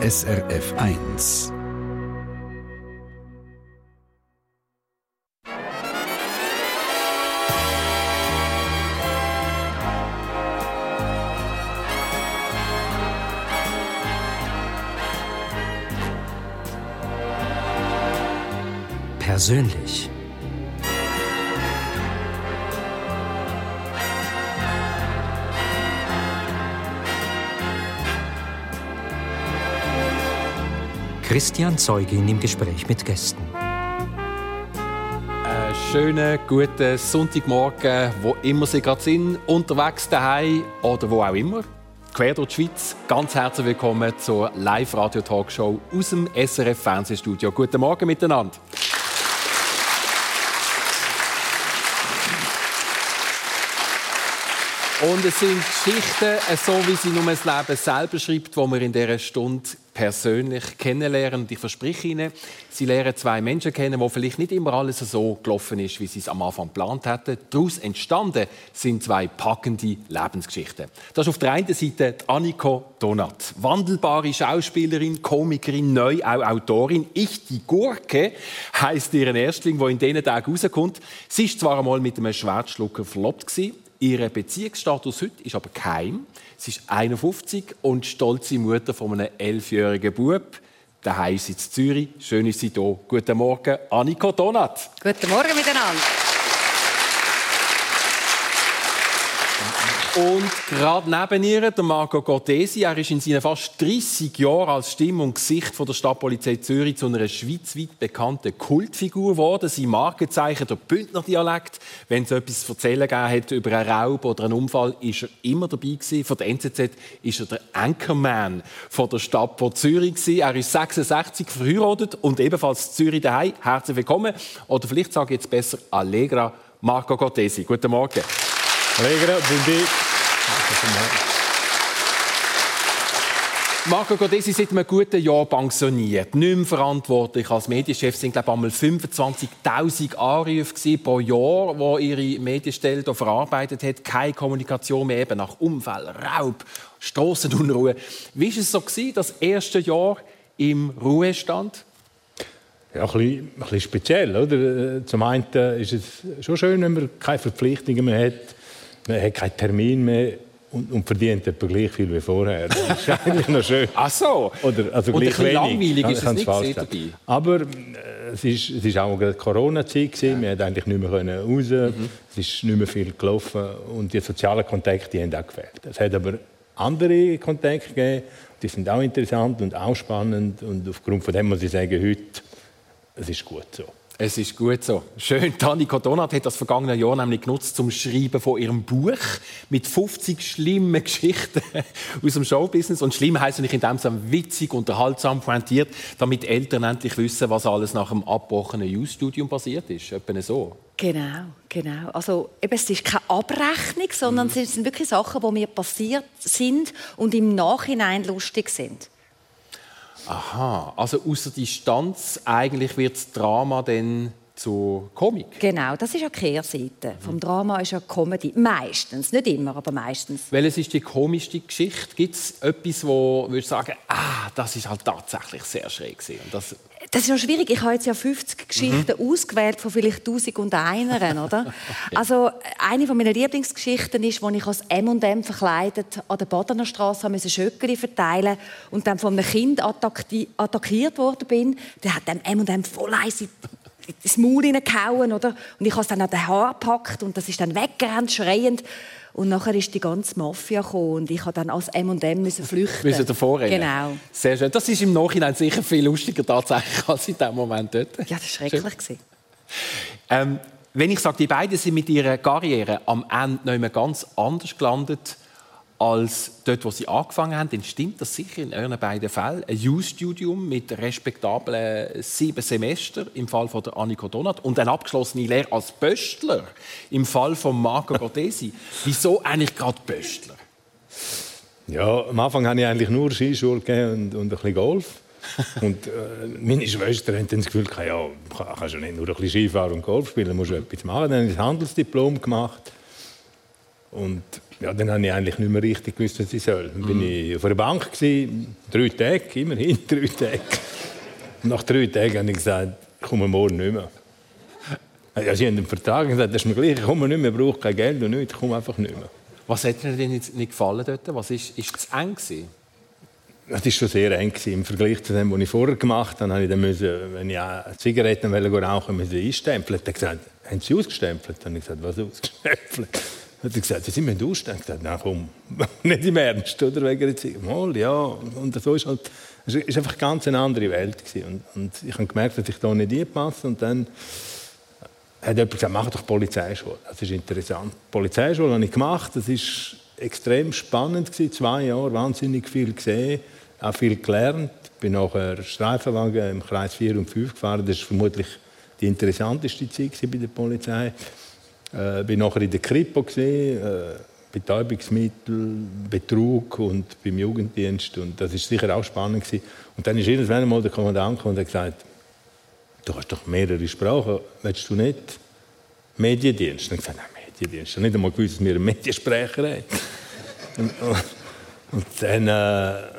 SRF 1. Persönlich. Christian Zeugin im Gespräch mit Gästen. Einen schönen, guten Sonntagmorgen, wo immer Sie gerade sind, unterwegs daheim oder wo auch immer. Quer durch die Schweiz. Ganz herzlich willkommen zur Live-Radio-Talkshow aus dem SRF-Fernsehstudio. Guten Morgen miteinander. Und es sind Geschichten, so wie sie nur das Leben selber schreibt, die wir in dieser Stunde persönlich kennenlernen. Und ich verspreche Ihnen, Sie lernen zwei Menschen kennen, wo vielleicht nicht immer alles so gelaufen ist, wie Sie es am Anfang geplant hatten. Daraus entstanden sind zwei packende Lebensgeschichten. Das ist auf der einen Seite Anniko Donat. Wandelbare Schauspielerin, Komikerin, neu auch Autorin. Ich, die Gurke, heisst ihren Erstling, der in diesen Tagen rauskommt. Sie war zwar einmal mit einem Schwertschlucker verlobt Ihr Beziehungsstatus heute ist aber geheim. Sie ist 51 und stolze Mutter von einem elfjährigen Bub. Daheim ist sie in Zürich. Schön ist sie hier. Guten Morgen, Anniko Donat. Guten Morgen miteinander. Und gerade neben ihr, der Marco Cortesi, er ist in seinen fast 30 Jahren als Stimme und Gesicht von der Stadtpolizei Zürich zu einer schweizweit bekannten Kultfigur geworden. Sein Markenzeichen, der Bündner Dialekt. Wenn es etwas zu erzählen hat über einen Raub oder einen Unfall, ist er immer dabei gewesen. Von der NZZ ist er der Anchorman von der Stadt von Zürich gewesen. Er ist 66 verheiratet und ebenfalls Zürich daheim. Herzlich willkommen. Oder vielleicht sage ich jetzt besser Allegra Marco Cortesi. Guten Morgen. Allegra, buondì. Marco Godesi seit einem guten Jahr pensioniert, nicht mehr verantwortlich als Medienchef. Es waren glaube einmal 25'000 Anrufe pro Jahr, wo ihre Medienstelle hier verarbeitet hat. Keine Kommunikation mehr, eben nach Unfällen, Raub, Strassenunruhe. Wie war es so, gewesen, das erste Jahr im Ruhestand? Ja, ein bisschen, ein bisschen speziell. Oder? Zum einen ist es schon schön, wenn man keine Verpflichtungen mehr hat. Man hat keinen Termin mehr und, und verdient etwa gleich viel wie vorher. Das ist eigentlich noch schön. Ach so. Oder, also und gleich ein langweilig Ja, ist es nicht dabei. Aber äh, es ist, es ist auch eine Corona-Zeit. gewesen. Wir konnten eigentlich nicht mehr raus. Mhm. Es ist nicht mehr viel gelaufen. Und die sozialen Kontakte die haben auch gefehlt. Es hat aber andere Kontakte gegeben. Die sind auch interessant und auch spannend. Und aufgrund von dem muss ich sagen, heute, es ist gut so. Es ist gut so. Schön. Taniko Donat hat das vergangene Jahr nämlich genutzt zum Schreiben von ihrem Buch mit 50 schlimmen Geschichten aus dem Showbusiness. Und schlimm heisst nicht in dem Sinne witzig, unterhaltsam, pointiert, damit Eltern endlich wissen, was alles nach dem abgebrochenen Jus-Studium passiert ist. Etwa so. Genau, genau. Also eben, es ist keine Abrechnung, sondern es sind wirklich Sachen, die mir passiert sind und im Nachhinein lustig sind. Aha. Also aus der Distanz eigentlich wird das Drama dann zur Komik. Genau, das ist ja die Kehrseite. Vom Drama ist ja Comedy. Meistens, nicht immer, aber meistens. Welches ist die komischste Geschichte? Gibt es etwas, wo du sagen ah, das ist halt tatsächlich sehr schräg gewesen. Und das Das ist noch schwierig. Ich habe jetzt ja 50 Geschichten ausgewählt von vielleicht 1000 und einer, oder? Also eine von meiner Lieblingsgeschichten ist, als ich als M&M verkleidet an der Badener Straße musste Schöckeli verteilen und dann von einem Kind attacki- attackiert worden bin. Der hat dann M&M voll eins in ins Maul hineingehauen, oder? Und ich habe es dann an den Haar gepackt und das ist dann weggerannt, schreiend. Und nachher ist die ganze Mafia gekommen und ich habe dann als M&M müssen flüchten. müssen davor rennen. Genau. Sehr schön. Das ist im Nachhinein sicher viel lustiger tatsächlich als in dem Moment dort. Ja, das war schrecklich. Ähm, wenn ich sage, die beiden sind mit ihrer Karriere am Ende noch immer ganz anders gelandet als dort, wo sie angefangen haben, dann stimmt das sicher in euren beiden Fällen. Ein Jus-Studium mit respektablen sieben Semester im Fall von der Anniko Donat und eine abgeschlossene Lehre als Pöstler im Fall von Marco Cortesi. Wieso eigentlich gerade Pöstler? Ja, am Anfang habe ich eigentlich nur Skischule und, und ein bisschen Golf. Und äh, meine Schwester hat dann das Gefühl, ja, kann- kannst du nicht nur ein bisschen Skifahren und Golf spielen, musst du etwas machen. Dann habe ich das Handelsdiplom gemacht. Und ja, dann habe ich eigentlich nicht mehr richtig gewusst, was ich soll. Dann bin ich auf einer Bank, gewesen, drei Tage, immerhin drei Tage. Und nach drei Tagen habe ich gesagt, ich komme morgen nicht mehr. Ja, sie haben den Vertrag gesagt, das ist mir gleich, ich komme nicht mehr, brauche kein Geld und nichts, ich komme einfach nicht mehr. Was hat dir denn nicht gefallen dort? Was ist, ist es eng gewesen? Das war schon sehr eng im Vergleich zu dem, was ich vorher gemacht habe. ich dann müssen, wenn ich Zigaretten rauchen wollte, einstempeln. Er hat gesagt, haben Sie ausgestempelt? Dann habe ich gesagt, was ausgestempelt? Hat er gesagt, Sie müssen ausstempeln. Ich habe gesagt, komm, nicht im Ernst, oder? Wegen. Mal, ja. Und so ist halt, es war einfach eine ganz andere Welt. Und, und ich habe gemerkt, dass ich da nicht einpasse. Und dann hat jemand gesagt, mach doch Polizeischule. Das ist interessant. Polizeischule habe ich gemacht. Das ist extrem spannend gewesen. Zwei Jahre, wahnsinnig viel gesehen, auch viel gelernt. Ich bin nachher Streifenwagen im Kreis 4 und 5 gefahren. Das ist vermutlich die interessanteste Zeit bei der Polizei. Äh, bin nachher in der Kripo gesehen, äh, Betäubungsmittel, Betrug und beim Jugenddienst und das ist sicher auch spannend gewesen. Und dann ist irgendwann einmal der Kommandant und hat gesagt, du hast doch mehrere Sprachen, willst du nicht Mediendienst? Und ich gesagt, nein, Mediendienst. Ich habe nicht einmal gewusst, dass wir einen Mediensprecher haben. und, und, und dann äh,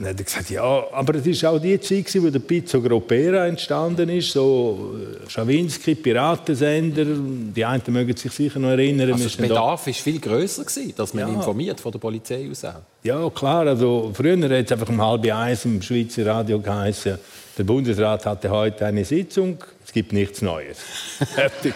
dann hat er gesagt, ja, aber es war auch die Zeit, wo der Pizzo Gropera entstanden ist, so äh, Schawinski, Piratensender, die einen mögen sich sicher noch erinnern. Also der Bedarf war viel grösser, dass man ja. informiert von der Polizei aus auch. Ja, klar, also früher hat es einfach um halb eins im Schweizer Radio geheißen, der Bundesrat hatte heute eine Sitzung, es gibt nichts Neues. Fertig.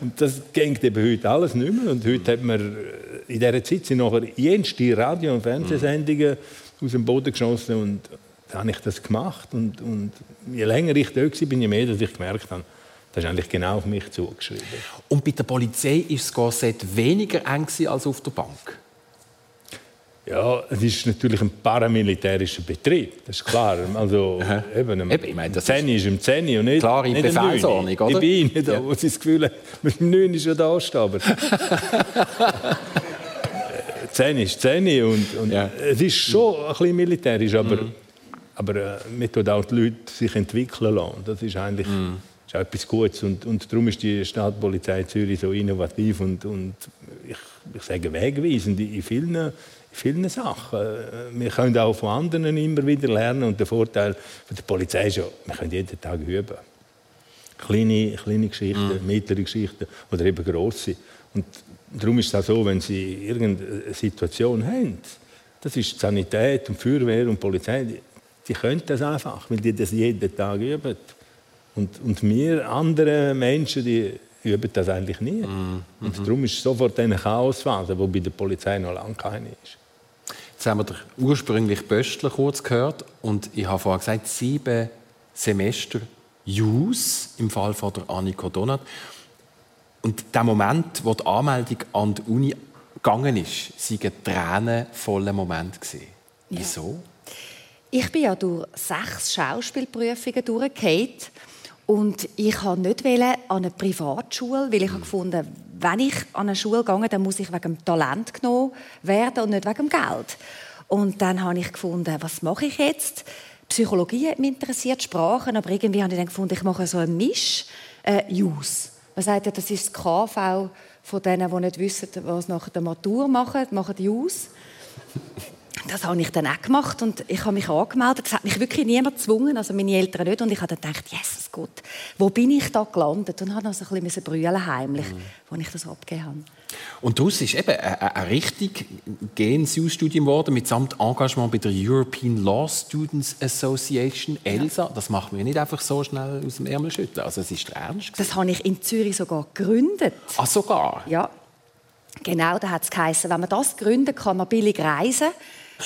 Und das ging eben heute alles nicht mehr. Und heute hat man äh, in dieser Zeit sind nachher jenste Radio- und Fernsehsendungen aus dem Boden geschossen und dann habe ich das gemacht und, und je länger ich da war, bin je mehr, dass ich gemerkt habe, das ist eigentlich genau auf mich zugeschrieben. Und bei der Polizei ist das Korsett weniger eng als auf der Bank? Ja, es ist natürlich ein paramilitärischer Betrieb, das ist klar. Also, eben, eben, ich meine, das Zehni ist im Zehni und nicht Klar, in Befehlsordnung, oder? Ich bin nicht da, ja. wo sie das Gefühl haben, mit dem 9 ist ja da stehen. 10 ist 10 und, und ja. es ist schon ein bisschen militärisch, aber, mhm. aber äh, man tut auch die Leute sich entwickeln lassen. Das ist eigentlich mhm. ist etwas Gutes und, und darum ist die Stadtpolizei Zürich so innovativ und, und ich, ich sage wegweisend in vielen, vielen Sachen. Äh, wir können auch von anderen immer wieder lernen und der Vorteil von der Polizei ist ja, wir können jeden Tag üben. Kleine, kleine Geschichten, mhm. mittlere Geschichten oder eben grosse. Und darum ist es auch so, wenn Sie irgendeine Situation haben, das ist die Sanität und Feuerwehr und Polizei, die, die können das einfach, weil die das jeden Tag üben. Und, und wir andere Menschen, die üben das eigentlich nie. Mhm. Und darum ist sofort eine Chaosphase, die bei der Polizei noch lange keine ist. Jetzt haben wir den ursprünglich Böstler kurz gehört und ich habe vorhin gesagt, sieben Semester Jus im Fall von der Annika Donat. Und der Moment, wo die Anmeldung an die Uni gegangen ist, war ein tränenvoller Moment. Ja. Wieso? Ich bin ja durch sechs Schauspielprüfungen durchgefallen. Und ich wollte nicht an eine Privatschule, weil ich mhm. gefunden wenn ich an eine Schule gehe, dann muss ich wegen dem Talent genommen werden und nicht wegen dem Geld. Und dann habe ich gefunden, was mache ich jetzt? Psychologie hat mich interessiert, Sprachen, aber irgendwie habe ich dann gefunden, ich mache so einen Misch, äh, Use. Man sagt ja, das ist das KV von denen, die nicht wissen, was nach der Matur machen, machen die aus. Das habe ich dann auch gemacht und ich habe mich angemeldet. Das hat mich wirklich niemand gezwungen, also meine Eltern nicht. Und ich habe dann gedacht, Jesus Gott, wo bin ich da gelandet? Und habe also ein bisschen brüllen heimlich, mhm. als ich das abgegeben habe. Und daraus ist eben ein richtig GNSU-Studium geworden, mitsamt Engagement bei der European Law Students Association, ELSA. Das machen wir nicht einfach so schnell aus dem Ärmel schütteln. Also es ist ernst. Das habe ich in Zürich sogar gegründet. Ach, sogar? Ja. Genau, da hat es geheißen, wenn man das gründet, kann man billig reisen.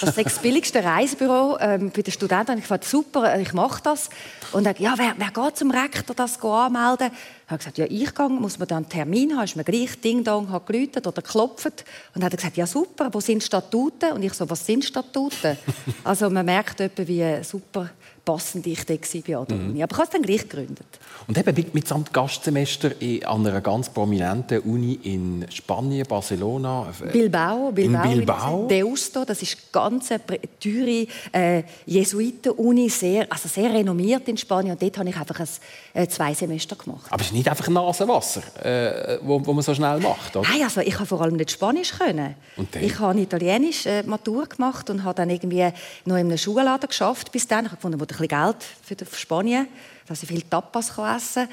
Das das billigste Reisebüro ähm, bei den Studenten. Ich fand super, ich mache das. Und dann, ja, wer, wer geht zum Rektor das anmelden? Ich habe gesagt, ja, ich gehe, muss man dann einen Termin haben, ist mir gleich Ding Dong, hat geläutet oder geklopft. Und dann hat er gesagt, ja super, wo sind Statuten? Und ich so, was sind Statuten? also man merkt etwa, wie super passend ich da war an der mhm. Uni. Aber ich habe es dann gleich gegründet. Und eben mit, mitsamt Gastsemester an einer ganz prominenten Uni in Spanien, Barcelona. Äh, Bilbao, Bilbao. In Bilbao. Deusto, das ist ganz eine teure äh, Jesuiten-Uni, sehr, also sehr renommiert in Spanien. Und dort habe ich einfach ein, äh, zwei Semester gemacht. Aber es ist nicht einfach Nasenwasser, äh, wo, wo man so schnell macht, oder? Nein, also ich habe vor allem nicht Spanisch können. Und dann? Ich habe Italienisch äh, Matur gemacht und habe dann irgendwie noch in einem Schulladen geschafft bis dann. Ich habe gefunden, bisschen Geld für, Spanien, dass ich viel Tapas kann essen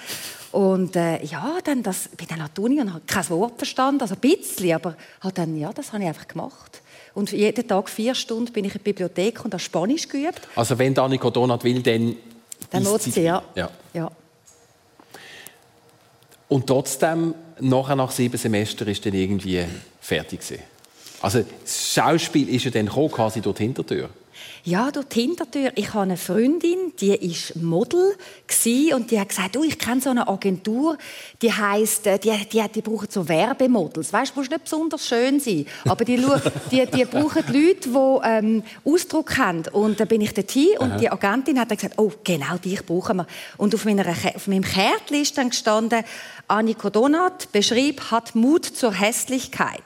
und äh, ja, dann das, bin dann an die Uni und habe kein Wort verstanden, also ein bisschen, aber halt dann, ja, das habe ich einfach gemacht. Und jeden Tag vier Stunden bin ich in der Bibliothek und habe Spanisch geübt. Also wenn Danico Donat will, dann... Dann sie- sie, ja. ja. ja. Und trotzdem, nachher nach sieben Semestern, ist dann irgendwie fertig gewesen. Also das Schauspiel ist ja dann gekommen, quasi durch die Hintertür. Ja, durch die Hintertür. Ich habe eine Freundin, die ist Model gsi und die hat gesagt, du, ich kenne so eine Agentur, die heißt, die, die, die brauchen so Werbemodels. Weißt, du, musst nicht besonders schön sein, aber die, die, die brauchen Leute, die ähm, Ausdruck haben. Und dann bin ich dorthin und die Agentin hat dann gesagt, oh, genau dich brauchen wir. Und auf, meiner, auf meinem Kärtchen ist dann gestanden, Anniko Donat beschrieb, hat Mut zur Hässlichkeit.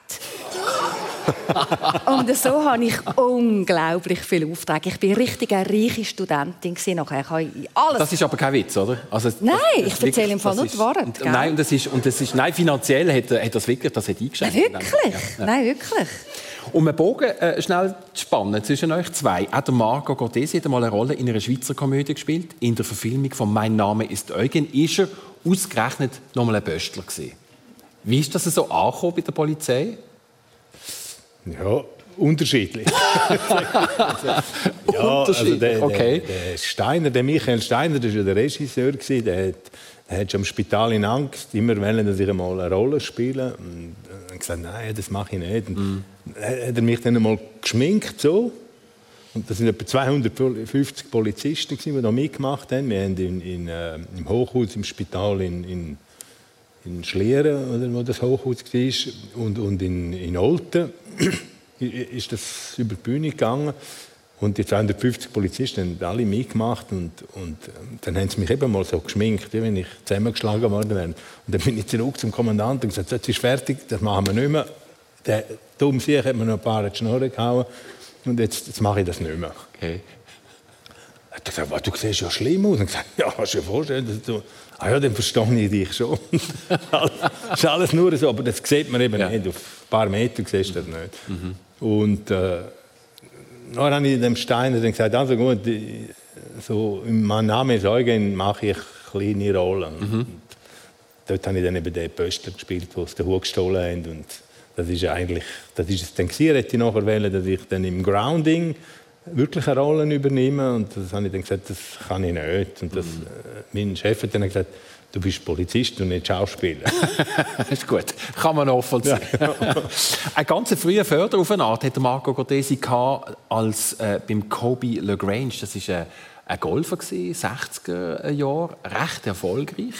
Und so habe ich unglaublich viele Aufträge. Ich bin richtig eine reiche Studentin. Nachher Ich habe alles. Das ist aber kein Witz, oder? Also, das- Nein, das ich ist erzähle im Fall das nur die Wahrheit, Und, nein, und das ist, und das ist, nein, finanziell hat, hat das wirklich, das hat eingeschränkt. Nein, wirklich? Ja. Nein, wirklich. Um einen Bogen äh, schnell zu spannen zwischen euch zwei. Auch der Marco Cortesi hat einmal eine Rolle in einer Schweizer Komödie gespielt. In der Verfilmung von «Mein Name ist Eugen» ist er ausgerechnet nochmal ein Böstler gewesen. Wie ist das so angekommen bei der Polizei? Ja, unterschiedlich. ja, also der, okay. der, der Steiner, der Michael Steiner, das war ja der Regisseur, der hat, der hat schon im Spital in Angst immer wollen, dass ich einmal eine Rolle spiele. Und er hat gesagt, nein, das mache ich nicht. Mhm. Hat er mich dann einmal geschminkt, so. Und das sind etwa 250 Polizisten, die da mitgemacht haben. Wir haben in, in, äh, im Hochhaus, im Spital in, in in Schlieren, oder, wo das Hochhaus war, und, und in, in Olten ist das über die Bühne gegangen. Und die 250 Polizisten haben alle mitgemacht und, und ähm, dann haben sie mich eben mal so geschminkt, wenn ich zusammengeschlagen worden wäre. Und dann bin ich zurück zum Kommandanten und gesagt, jetzt ist fertig, das machen wir nicht mehr. Der dumme Sieg hat mir noch ein paar Schnurren gehauen und jetzt, jetzt mache ich das nicht mehr. Okay. Hat er gesagt, «Was, du siehst ja schlimm aus. Und ich gesagt, ja, kannst du dir vorstellen, dass du... Ah ja, dann verstehe ich dich schon. das ist alles nur so, aber das sieht man eben Ja. nicht. Auf ein paar Meter siehst du das nicht. Und äh, dann habe ich dem Steiner dann gesagt, also gut, so, mein Name ist Eugen, mache ich kleine Rollen. Und dort habe ich dann eben den Pöster gespielt, die aus den Hut gestohlen haben. Und das ist eigentlich, das ist es dann gewesen. Hätte ich nachher wählen, dass ich dann im Grounding wirklich eine Rolle übernehme. Und das habe ich dann gesagt, das kann ich nicht. Und das, äh, mein Chef hat dann gesagt, du bist Polizist und nicht Schauspieler. Das ist gut. Kann man nachvollziehen. Ein ganz früher Förder auf eine Art hatte Marco Cortesi als äh, beim Kobe LaGrange. Das ist ein, ein Golfer gewesen, 60er Jahre, recht erfolgreich.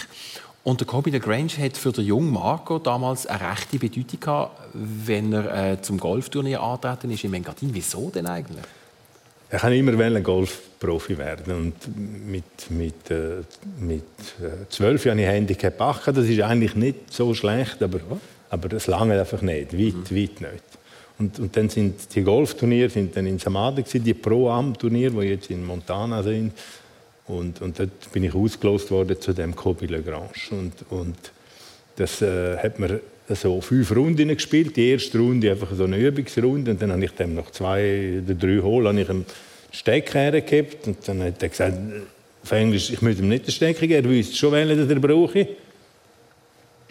Und der Kobe LaGrange hat für den jungen Marco damals eine rechte Bedeutung gehabt, wenn er äh, zum Golfturnier antreten ist in Engadin. Wieso denn eigentlich? Ich wollte immer wollen Golfprofi werden und mit, mit, äh, mit äh, 12 Jahren habe ich Handicap 8. Das ist eigentlich nicht so schlecht, aber, aber das lange einfach nicht, weit, weit nicht. Und, und dann sind die Golfturniere sind dann in Samada die Pro-Am-Turniere, die jetzt in Montana sind. Und, und dort bin ich ausgelost worden zu dem Kobe Lagrange. Und, und das äh, hat mir so fünf Runden gespielt. Die erste Runde einfach so eine Übungsrunde und dann habe ich dem noch zwei oder drei Hole habe ich einen Stecker hergegeben und dann hat er gesagt, auf Englisch, ich möchte ihm nicht den Stecker geben, er wüsste schon, welchen er brauche.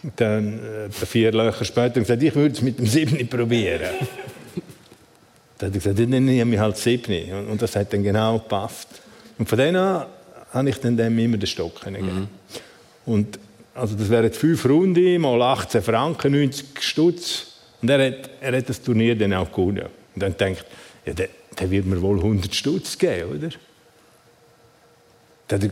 Und dann äh, vier Löcher später er gesagt, ich würde es mit dem siebni probieren. dann hat er gesagt, dann nehme ich halt siebni und, und das hat dann genau gepasst. Und von dann an habe ich dann dem immer den Stock können geben. Und also das wären fünf Runden, mal 18 Franken, 90 Stutz. Und er hat, er hat das Turnier dann auch gewonnen. Und dann denkt ja, der, der wird mir wohl 100 Stutz geben, oder? Dann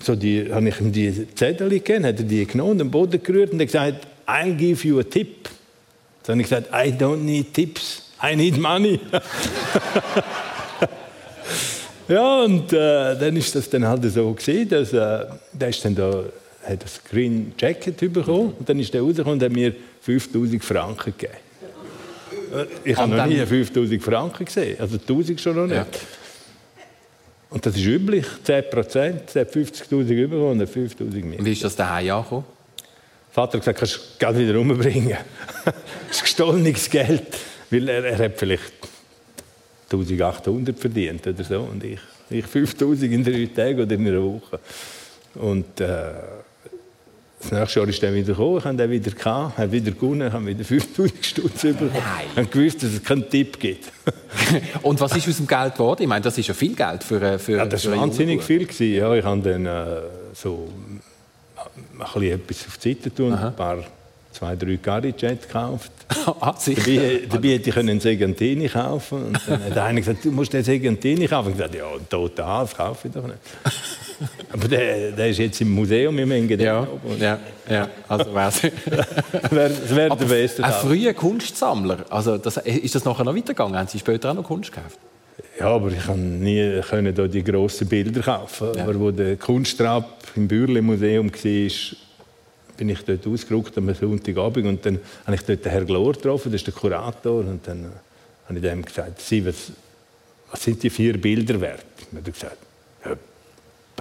so habe ich ihm die Zettel gegeben, hat er die genommen, den Boden gerührt und gesagt, I'll give you a tip. Dann habe ich gesagt, I don't need tips, I need money. Ja, und äh, dann ist das dann halt so gewesen, dass äh, der ist dann da, hat das Green Jacket bekommen und dann ist der rausgekommen und hat mir 5000 Franken gegeben. Ich habe noch nie dann- 5000 Franken gesehen, also 1000 schon noch nicht. Ja. Und das ist üblich, 10 Prozent, der hat 50'000 bekommen und hat 50'000 mehr. Und wie ist das daheim angekommen? Vater hat gesagt, kannst du gerade wieder umbringen. das ist gestohlenes Geld. Weil er, er hat vielleicht 1800 verdient oder so und ich, ich 5000 in drei Tagen oder in einer Woche. Und äh, das nächste Jahr ist er wieder gekommen, ich habe ihn wieder gehabt, wieder gewonnen, habe wieder 5000 Stutz bekommen. Ich habe gewusst, dass es keinen Tipp gibt. und was ist aus dem Geld geworden? Ich meine, das ist ja viel Geld für, äh, für Ja, das war wahnsinnig viel. Gewesen. Ja, ich habe dann äh, so ein bisschen etwas auf die Seite tun, ein paar zwei, drei Carijet gekauft. ah, dabei, dabei hätte ich einen Segantini kaufen und dann hat einer gesagt, du musst den Segantini kaufen. Ich habe gesagt, ja, total, das kaufe ich doch nicht. Aber der, der ist jetzt im Museum im Engadin. Ja, ja, ja, also wär's. das wäre der beste Ein früher Kunstsammler, also das, ist das nachher noch weitergegangen? Haben Sie später auch noch Kunst gekauft? Ja, aber ich konnte nie können die grossen Bilder kaufen. Ja. Aber wo der Kunsttrap im Bürle Museum war, bin ich dort ausgerückt am Sonntagabend und dann habe ich dort den Herrn Glor getroffen, das ist der Kurator, und dann habe ich dem gesagt, Sie, was, was sind die vier Bilder wert? Und er hat gesagt, ja,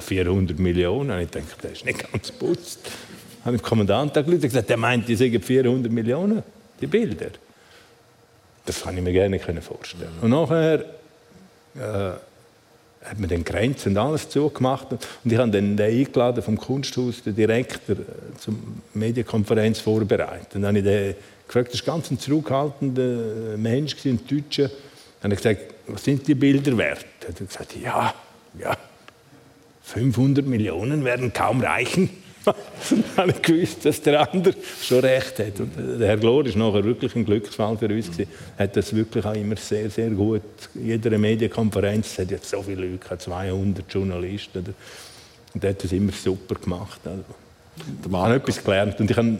400 Millionen. Und ich dachte, das ist nicht ganz putzt. Dann habe ich dem Kommandant angerufen und gesagt, der meint, die sagen 400 Millionen, die Bilder. Das kann ich mir gerne vorstellen. Und nachher äh, hat man den Grenzen und alles zugemacht. Und ich habe dann den eingeladen vom Kunsthaus, den Direktor, äh, zur Medienkonferenz vorbereitet. Und dann habe ich den gefragt, das war ganz ein zurückhaltender Mensch, ein Deutscher. Dann habe ich gesagt, was sind die Bilder wert? Er hat gesagt, ja, ja, 500 Millionen werden kaum reichen. habe ich gewusst, dass der andere schon recht hat. Und der Herr Glor ist nachher wirklich ein Glücksfall für uns. Er hat das wirklich auch immer sehr, sehr gut. In jeder Medienkonferenz es hat jetzt so viele Leute, 200 Journalisten. Und er hat das immer super gemacht. Also, ich habe etwas gelernt. Und ich habe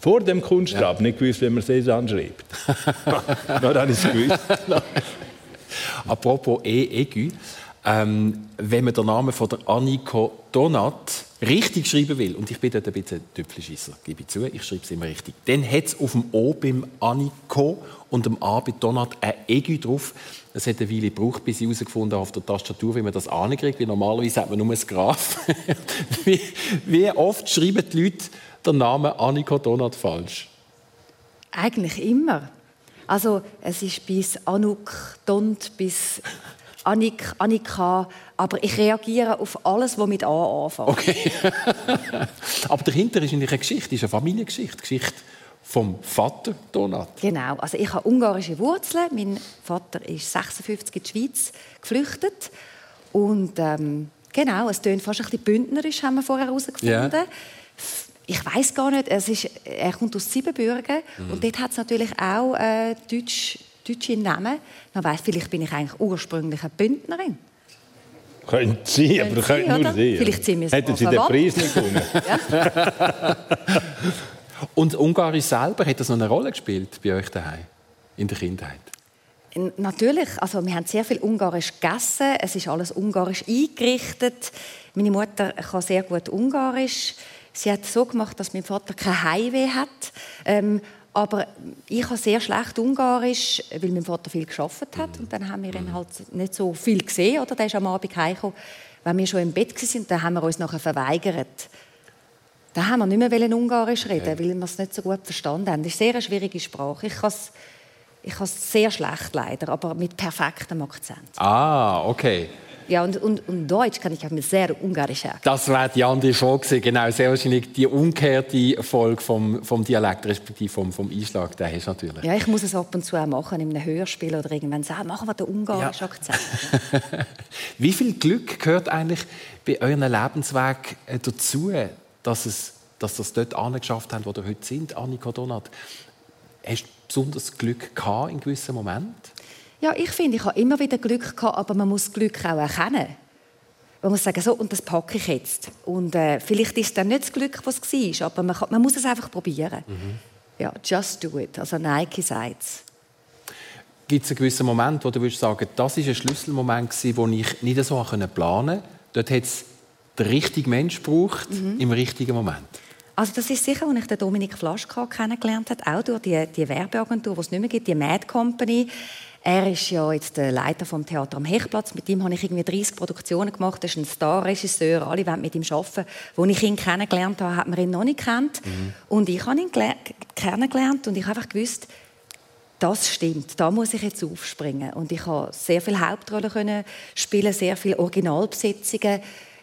vor dem Kunststab ja. nicht gewusst, wie man es anschreibt. Dann habe ich es gewusst. Apropos E-Egü. Ähm, wenn man den Namen von der Anniko Donat richtig schreiben will, und ich bin dort ein bisschen Tüpfelschisser, gebe ich zu, ich schreibe es immer richtig, dann hat es auf dem O beim Aniko und dem A bei Donat ein Egü drauf. Es hat eine Weile gebraucht, bis ich herausgefunden habe auf der Tastatur, wie man das ankriegt, weil normalerweise hat man nur ein Graph. wie, wie, oft schreiben die Leute den Namen Aniko Donat falsch? Eigentlich immer. Also es ist bis Anuk Dont bis Annik, Annika, aber ich reagiere auf alles, was mit A anfängt. Okay. aber dahinter ist eigentlich eine Geschichte, ist eine Familiengeschichte, Geschichte vom Vater Donat. Genau, also ich habe ungarische Wurzeln. Mein Vater ist 56 in die Schweiz geflüchtet und ähm, genau, es tönt fast ein bisschen bündnerisch, haben wir vorher herausgefunden. Yeah. Ich weiß gar nicht, es ist, er kommt aus Siebenbürgen mhm. und dort hat es natürlich auch äh, Deutsch deutsche Namen, dann weiss, vielleicht bin ich eigentlich ursprünglich eine Bündnerin. Könnte sein, aber könnte, könnte nur sein. Vielleicht sind wir Hätten Sie den Preis nicht gewonnen. Und Ungarisch selber, hat das noch eine Rolle gespielt bei euch daheim in der Kindheit? Natürlich, also wir haben sehr viel Ungarisch gegessen. Es ist alles Ungarisch eingerichtet. Meine Mutter kann sehr gut Ungarisch. Sie hat so gemacht, dass mein Vater kein Heimweh hat. Ähm, aber ich habe sehr schlecht Ungarisch, weil mein Vater viel geschafft hat und dann haben wir ihn halt nicht so viel gesehen. Oder der ist am Abend heimgekommen, wenn wir schon im Bett waren, dann haben wir uns nachher verweigert. Da haben wir nicht mehr Ungarisch reden, okay. weil wir es nicht so gut verstanden haben. Das ist eine sehr schwierige Sprache. Ich kann es ich sehr schlecht leider, aber mit perfektem Akzent. Ah, okay. Ja, und, und, und Deutsch kann ich auch mit sehr Ungarisch her. Das wäre die andere Frage Genau, sehr wahrscheinlich die umgekehrte Folge vom, vom Dialekt, respektive vom, vom Einschlag, den hast du natürlich. Ja, ich muss es ab und zu auch machen, in einem Hörspiel oder irgendwann sagen, machen wir den ungarischen ja. Akzent. Wie viel Glück gehört eigentlich bei eurem Lebensweg äh, dazu, dass, es, dass es dort angeschafft habt, wo ihr heute sind, Annika Donat? Hast du besonders Glück gehabt in gewissen Momenten? Ja, ich finde, ich habe immer wieder Glück gehabt, aber man muss Glück auch erkennen. Man muss sagen, so, und das packe ich jetzt. Und äh, vielleicht ist dann nicht das Glück, was es war, aber man, kann, man muss es einfach probieren. Mhm. Ja, just do it. Also Nike sagt es. Gibt es einen gewissen Moment, wo du würdest sagen, das war ein Schlüsselmoment, wo ich nicht so planen konnte? Dort hat es den richtigen Mensch gebraucht, mhm. im richtigen Moment. Also das ist sicher, als ich den Dominik Flaschka kennengelernt habe, auch durch die, die Werbeagentur, die es nicht mehr gibt, die Mad Company Er ist ja jetzt der Leiter vom Theater am Hechplatz. Mit ihm habe ich irgendwie 30 Produktionen gemacht. Er ist ein Starregisseur. Alle wollen mit ihm arbeiten. Als ich ihn kennengelernt habe, hat man ihn noch nicht kennt. Mhm. Und ich habe ihn kennengelernt und ich habe einfach gewusst, das stimmt, da muss ich jetzt aufspringen. Und ich habe sehr viele Hauptrollen können spielen, sehr viele Originalbesetzungen.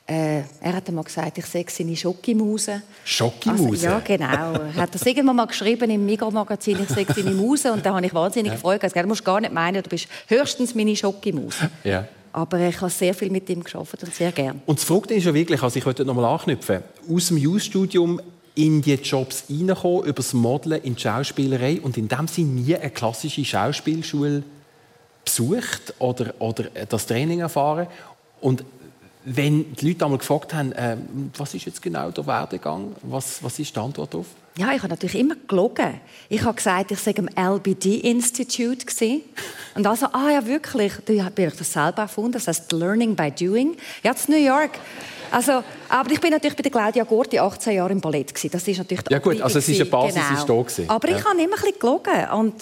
Äh, er hat einmal gesagt, ich sehe seine Schokimuse. Schokimuse? Also, ja, genau. Er hat das irgendwann mal geschrieben im Mikromagazin, ich sehe seine Muse. Und da habe ich wahnsinnig ja. gefreut. Also, du musst gar nicht meinen, du bist höchstens meine Schokimuse. Ja. Aber ich habe sehr viel mit ihm geschafft und sehr gern. Und das Verrückte ist ja wirklich, also ich wollte noch mal anknüpfen, aus dem Youth-Studium in die Jobs reinkommen, über das Modeln in die Schauspielerei und in dem Sinne nie eine klassische Schauspielschule besucht oder, oder das Training erfahren. Und wenn die Leute einmal gefragt haben, äh, was ist jetzt genau der Werdegang, was, was ist die Antwort darauf? Ja, ich habe natürlich immer gelogen. Ich habe gesagt, ich sei im LBD Institute und also, ah ja wirklich, da habe ich das selber erfunden. Das heißt Learning by Doing. Ja, in New York. Also, aber ich bin natürlich bei der Claudia Gorti 18 Jahre im Ballett gewesen. Das ist natürlich ja gut, also es ist eine Basis genau. ist da gewesen. Aber ich habe immer ein bisschen gelogen und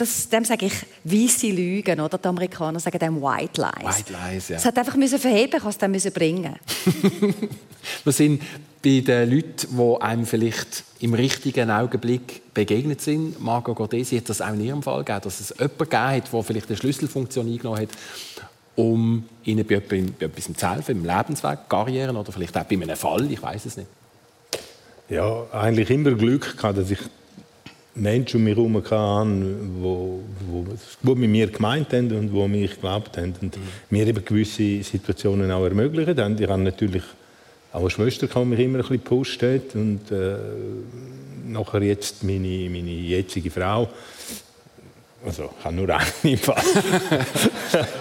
das, dem sage ich weiße Lügen, oder? Die Amerikaner sagen dem White Lies. White Lies, ja. Es hat einfach müssen verheben, ich es dann müssen bringen. Wir sind bei den Leuten, die einem vielleicht im richtigen Augenblick begegnet sind. Margot Gordesi hat das auch in ihrem Fall gegeben, dass es jemanden gegeben hat, der vielleicht eine Schlüsselfunktion eingenommen hat, um ihnen bei etwas zu helfen, im Lebensweg, Karrieren oder vielleicht auch bei einem Fall, ich weiß es nicht. Ja, eigentlich immer Glück gehabt, dass ich Menschen um mich herum hatte, die es gut mit mir gemeint haben und die mich geglaubt haben und mhm. mir eben gewisse Situationen auch ermöglicht haben. Ich habe natürlich auch eine Schwester, die mich immer ein bisschen gepusht hat und äh, nachher jetzt meine, meine jetzige Frau, also, ich habe nur einen.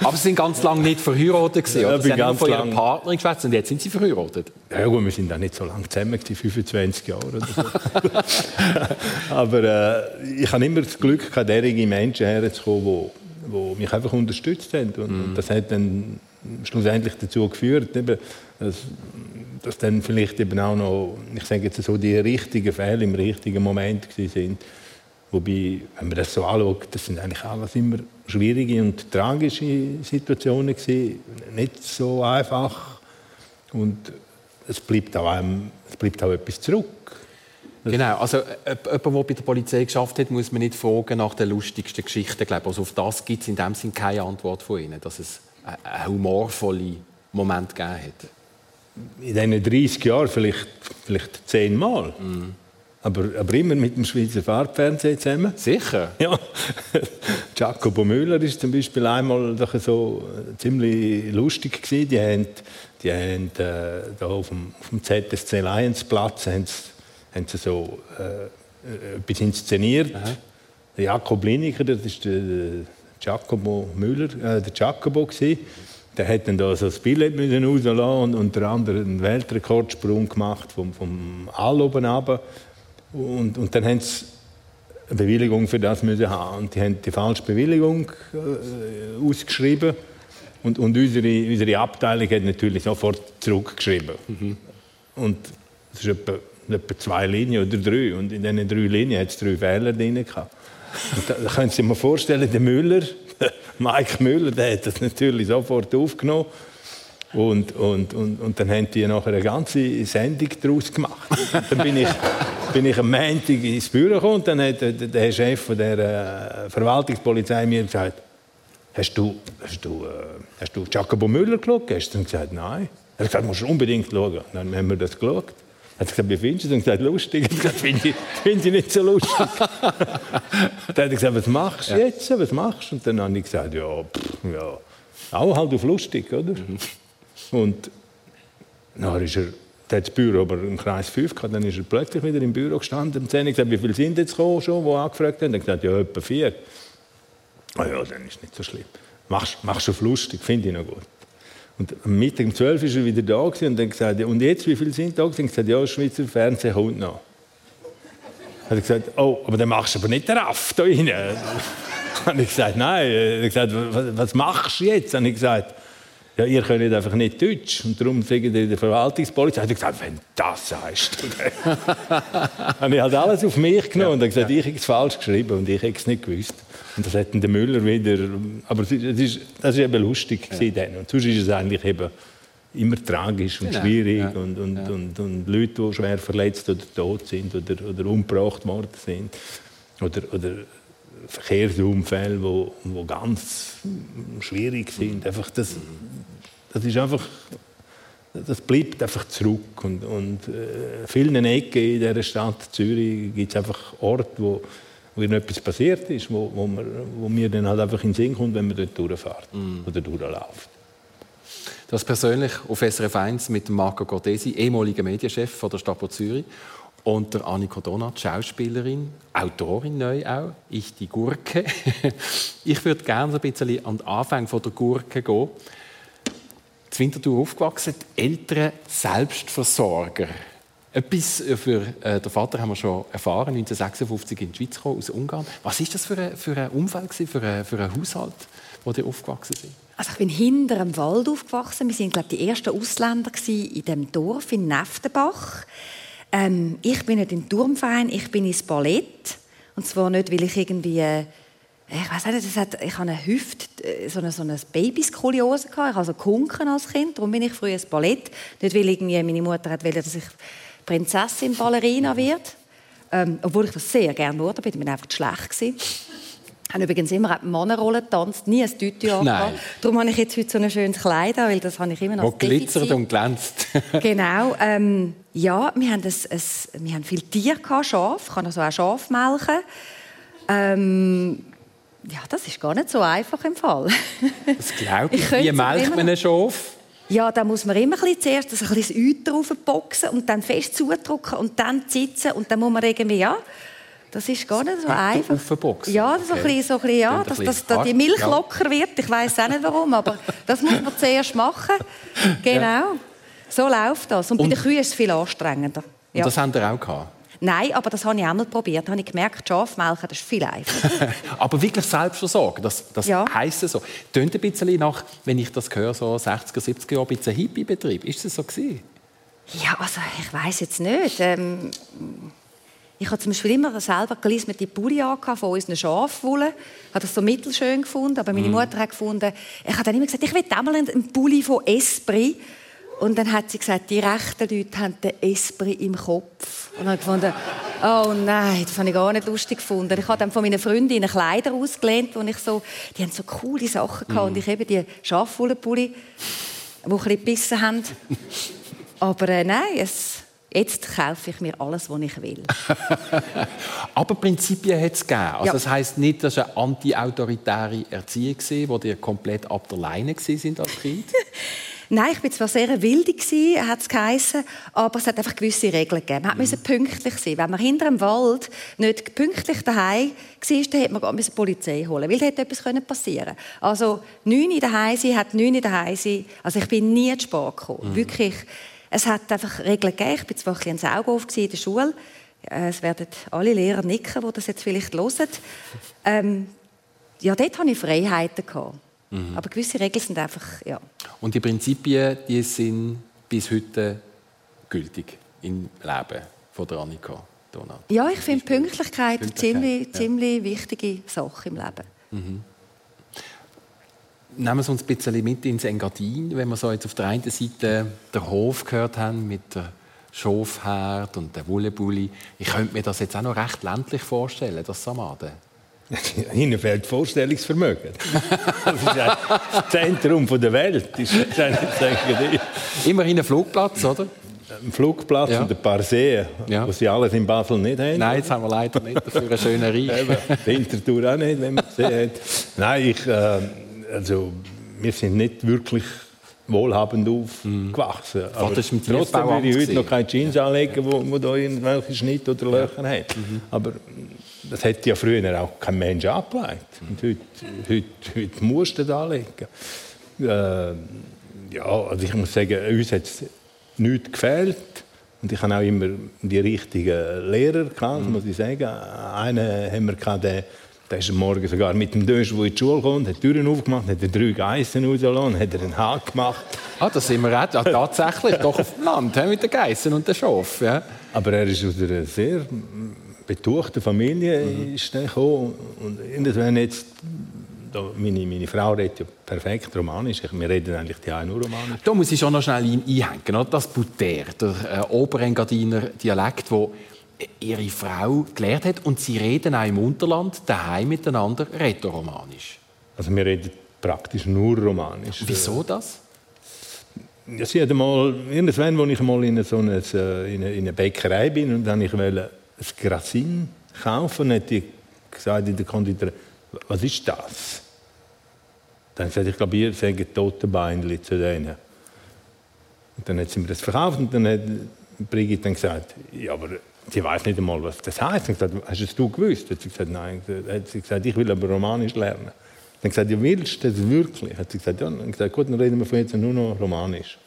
Aber Sie sind ganz lange nicht verheiratet gewesen? Ja, Sie haben von Ihrem Partner geschwätzt und jetzt sind Sie verheiratet. Ja gut, wir sind auch nicht so lange zusammen, 25 Jahre oder so. Aber äh, ich habe immer das Glück derige Menschen herzukommen, die, die mich einfach unterstützt haben. Und, mm. das hat dann schlussendlich dazu geführt, eben, dass, dass dann vielleicht eben auch noch, ich sage jetzt so, die richtigen Fälle im richtigen Moment sind Wobei, wenn man das so anschaut, das sind eigentlich alles immer schwierige und tragische Situationen gewesen. Nicht so einfach. Und es bleibt auch, einem, es bleibt auch etwas zurück. Genau, also äh, jemand, der bei der Polizei geschafft hat, muss man nicht fragen nach den lustigsten Geschichten. Glaube. Also auf das gibt es in dem Sinne keine Antwort von Ihnen, dass es einen humorvollen Moment gegeben hat. In diesen 30 Jahren vielleicht, vielleicht zehnmal. Mm. Aber, aber immer mit dem Schweizer Farbfernsehen zusammen. Sicher? Ja. Jacobo Müller ist zum Beispiel einmal so äh, ziemlich lustig gewesen. Die haben, die haben äh, da auf dem, auf dem ZSC Lions Platz haben sie, haben sie so äh, etwas inszeniert. Aha. Der Jakob Lineker, das ist der, Giacomo Müller, äh, der Jacobo gewesen. Der hat dann da so das Billett rauslassen und unter anderem einen Weltrekordsprung gemacht vom, vom All oben runter. Und, und dann haben sie eine Bewilligung für das müssen haben. Und die haben die falsche Bewilligung äh, ausgeschrieben. Und, und unsere, unsere Abteilung hat natürlich sofort zurückgeschrieben. Mhm. Und es ist etwa, etwa zwei Linien oder drei. Und in diesen drei Linien hat es drei Fehler drin. Gehabt. Und da, da können Sie sich mal vorstellen, der Müller, Mike Müller, der hat das natürlich sofort aufgenommen und, und, und, und dann haben die nachher eine ganze Sendung daraus gemacht. dann bin ich, bin ich am Montag ins Büro gekommen und dann hat der, der Chef von der äh, Verwaltungspolizei mir gesagt, hast du, hast du, äh, hast du Jacobo Müller geschaut gestern? Ich gesagt, nein. Er hat gesagt, musst du unbedingt schauen. Dann haben wir das geschaut. Er hat gesagt, wie findest du das? Hat gesagt, lustig. Ich gesagt, finde ich, find ich nicht so lustig. dann hat er gesagt, was machst du jetzt? Was machst du? Und dann habe ich gesagt, ja, pff, ja, auch halt auf lustig, oder? Mhm. Und dann ist er, der das Büro aber im Kreis 5 gehabt, dann ist er plötzlich wieder im Büro gestanden und gesagt, wie viele sind jetzt gekommen schon, die angefragt haben? Hat gesagt, ja, etwa vier. Ah ja, dann ist nicht so schlimm. Machst, machst du auf lustig, finde ich noch gut. Und am Mittag um 12 Uhr war er wieder da und dann gesagt, und jetzt, wie viele sind da? Und gesagt, ja, Schweizer Fernsehen kommt noch. Hat er gesagt, oh, aber dann machst du aber nicht den Raff da rein. habe ich gesagt, nein. Er hat gesagt, was, was machst du jetzt? Habe ich gesagt, ja, ihr könnt einfach nicht Deutsch. Und darum sagen die der Verwaltungspolizei, hat gesagt, wenn das sagst habe ich halt alles auf mich genommen ja, und gesagt, ja. ich habe es falsch geschrieben und ich habe es nicht gewusst. Und das hat der Müller wieder. Aber das ist, das ist eben lustig ja. dann. Und sonst ist es eigentlich eben immer tragisch und genau. schwierig ja. und, und, ja. und, und, Leute, die schwer verletzt oder tot sind oder, oder umgebracht worden sind oder, oder Verkehrsunfälle, wo, wo ganz schwierig sind. Einfach das, das ist einfach das bleibt einfach zurück. Und, und äh, vielen Ecken in dieser Stadt Zürich gibt es einfach Orte, wo, wo etwas passiert ist, wo, wo, man, wo mir dann halt einfach in den Sinn kommt, wenn man dort durchfährt mm. oder durchläuft. Du hast persönlich auf SRF 1 mit Marco Cortesi, ehemaliger Medienchef von der Stadt Zürich, und der Annika Donat, Schauspielerin, Autorin neu auch, ich die Gurke. ich würde gerne ein bisschen an den Anfang von der Gurke gehen. In Winterthur aufgewachsen, die Eltern Selbstversorger. Etwas für äh, den Vater haben wir schon erfahren, 1956 in die Schweiz gekommen, aus Ungarn. Was ist das für ein, für ein Umfeld, für ein, für ein Haushalt, wo die aufgewachsen sind? Also ich bin hinter einem Wald aufgewachsen. Wir glaube die ersten Ausländer in dem Dorf in Neftenbach. Ähm, ich bin nicht im Turmverein, ich bin ins Ballett. Und zwar nicht, weil ich irgendwie äh, ich weiß nicht, das hat, ich habe eine Hüfte, äh, so eine, so eine Babyskoliose gehabt. Ich habe so Kunken als Kind, darum bin ich früher ins Ballett. Nicht, weil irgendwie meine Mutter hat wollte, dass ich Prinzessin Ballerina werde. Ähm, obwohl ich das sehr gerne wurde, bin ich einfach schlecht gewesen. Ich habe übrigens immer Mannenrollen getanzt, nie ein Tütü Nein. Darum habe ich jetzt heute so ein schönes Kleid an, weil das habe ich immer noch Wo glitzert und glänzt. genau. Ähm, ja, wir haben, ein, ein, wir haben viele Tiere, gehabt, Schaf. Ich kann also auch Schaf melken. Ähm, ja, das ist gar nicht so einfach im Fall. Das glaube ich. ich Wie melkt man einen Schaf? Ja, da muss man immer ein bisschen zuerst ein bisschen das Euter draufboxen und dann fest zudrücken und dann sitzen und dann muss man irgendwie, ja, das ist gar nicht so einfach. Aufboxen. Ja, so okay. ein bisschen, so ein bisschen, ja, dass, dass, dass die Milch locker wird. Ich weiß auch nicht warum, aber das muss man zuerst machen. Genau. So läuft das. Und, und bei den Kühen ist es viel anstrengender. Ja. Und das haben wir auch gehabt? Nein, aber das habe ich auch mal probiert. Da habe ich gemerkt, Schafmelken, das ist viel einfacher. aber wirklich Selbstversorgung, das, das ja. heisst so. Tönt ein bisschen nach, wenn ich das höre, so 60er, 70er Jahre, ein bisschen Hippie-Betrieb. Ist das so gewesen? Ja, also ich weiß jetzt nicht. Ähm, ich habe zum Beispiel immer selber gelismete Pulli von unseren Schafwolle. Ich habe das so mittelschön gefunden, aber meine mm. Mutter hat gefunden, ich habe dann immer gesagt, ich will auch mal einen Pulli von Esprit. Und dann hat sie gesagt, die rechten Leute haben den Esprit im Kopf. Und dann gefunden, oh nein, das habe ich gar nicht lustig gefunden. Ich habe dann von meinen Freundinnen Kleider ausgelehnt, wo ich so, die haben so coole Sachen gehabt. Mm. Und ich eben die Schafwollpulli, die ein bisschen gebissen haben. Aber äh, nein, es, Jetzt kaufe ich mir alles, was ich will. Aber Prinzipien hat es gegeben. Also ja. Das heisst nicht, dass eine anti-autoritäre Erziehung war, die komplett ab der Leine sind als Kind? Nein, ich war zwar sehr wilde, hat es geheißen, aber es hat einfach gewisse Regeln gegeben. Man musste mhm. pünktlich sein. Wenn man hinter dem Wald nicht pünktlich daheim war, dann hätte man die Polizei holen weil da hätte etwas passieren können. Also neun in daheim sein, hat neun in daheim sein. Also ich bin nie zu spät gekommen. Mhm. Wirklich. Es hat einfach Regeln gegeben. Ich war zwar ein bisschen Saugauf in der Schule. Es werden alle Lehrer nicken, die das jetzt vielleicht hören. Ähm, ja, dort hatte ich Freiheiten. Gehabt. Mhm. Aber gewisse Regeln sind einfach, ja. Und die Prinzipien, die sind bis heute gültig im Leben von der Annika Donat? Ja, ich finde Pünktlichkeit, eine ziemlich, ja. ziemlich wichtige Sache im Leben. Mhm. Nehmen wir uns ein bisschen mit ins Engadin, wenn wir so jetzt auf der einen Seite den Hof gehört haben mit der Schafherd und der Wollebulli. Ich könnte mir das jetzt auch noch recht ländlich vorstellen, das Samaden. Ihnen fehlt Vorstellungsvermögen. Das ist das Zentrum der Welt. Ist Immerhin ein Flugplatz, oder? Ein Flugplatz ja. und ein paar Seen, ja. was sie alles in Basel nicht haben. Nein, das haben wir leider nicht. Dafür eine schöne Reich. Winterthur auch nicht, wenn man sie hat. Nein, ich, äh, also, wir sind nicht wirklich wohlhabend aufgewachsen. Mhm. Aber trotzdem würde ich heute noch keine Jeans anlegen, wo, wo da irgendwelche Schnitte oder Löcher ja. hat. Mhm. Aber das hätte ja früher auch kein Mensch angelegt. Und heute, heute, heute musst du das anlegen. Äh, ja, also ich muss sagen, uns hat es nichts gefehlt. Und ich habe auch immer die richtigen Lehrer gehabt, muss ich sagen. Einen haben wir gehabt, der, der ist am Morgen sogar mit dem Dösch, der in die Schule kommt, hat die Türen aufgemacht, hat drei Geissen rausgelassen, hat er einen Haken gemacht. Ah, das sind wir auch, ja, tatsächlich, doch auf dem Land, mit den Geissen und den Schof. Ja. Aber er ist aus einer sehr betuchten Familie mhm. ist dann gekommen. Und irgendwann jetzt meine, meine Frau redet ja perfekt Romanisch. Wir reden eigentlich die nur Romanisch. Da muss ich schon noch schnell einhängen. Das Buter, der äh, Oberengadiner Dialekt, wo ihre Frau gelernt hat. Und sie reden auch im Unterland daheim miteinander Rätoromanisch. Also wir reden praktisch nur Romanisch. Wieso das? Ja, sie hat mal, irgendwann, als ich mal in, so eine, äh, in eine Bäckerei bin und dann ich wollte ein Grasin kaufen, hat die gesagt in der Konditorei, was ist das? Dann habe ich gesagt, ich glaube, ihr sagt Totenbeinli zu denen. Und dann hat sie mir das verkauft und dann hat Brigitte dann gesagt, ja, aber sie weiß nicht einmal, was das heißt. Ich gesagt, hast es du gewusst? Hat sie gesagt, nein. Dann hat sie gesagt, ich will aber Romanisch lernen. Dann gesagt, willst du das wirklich? Hat sie gesagt, ja. Dann gesagt, gut, dann reden wir von jetzt nur noch Romanisch.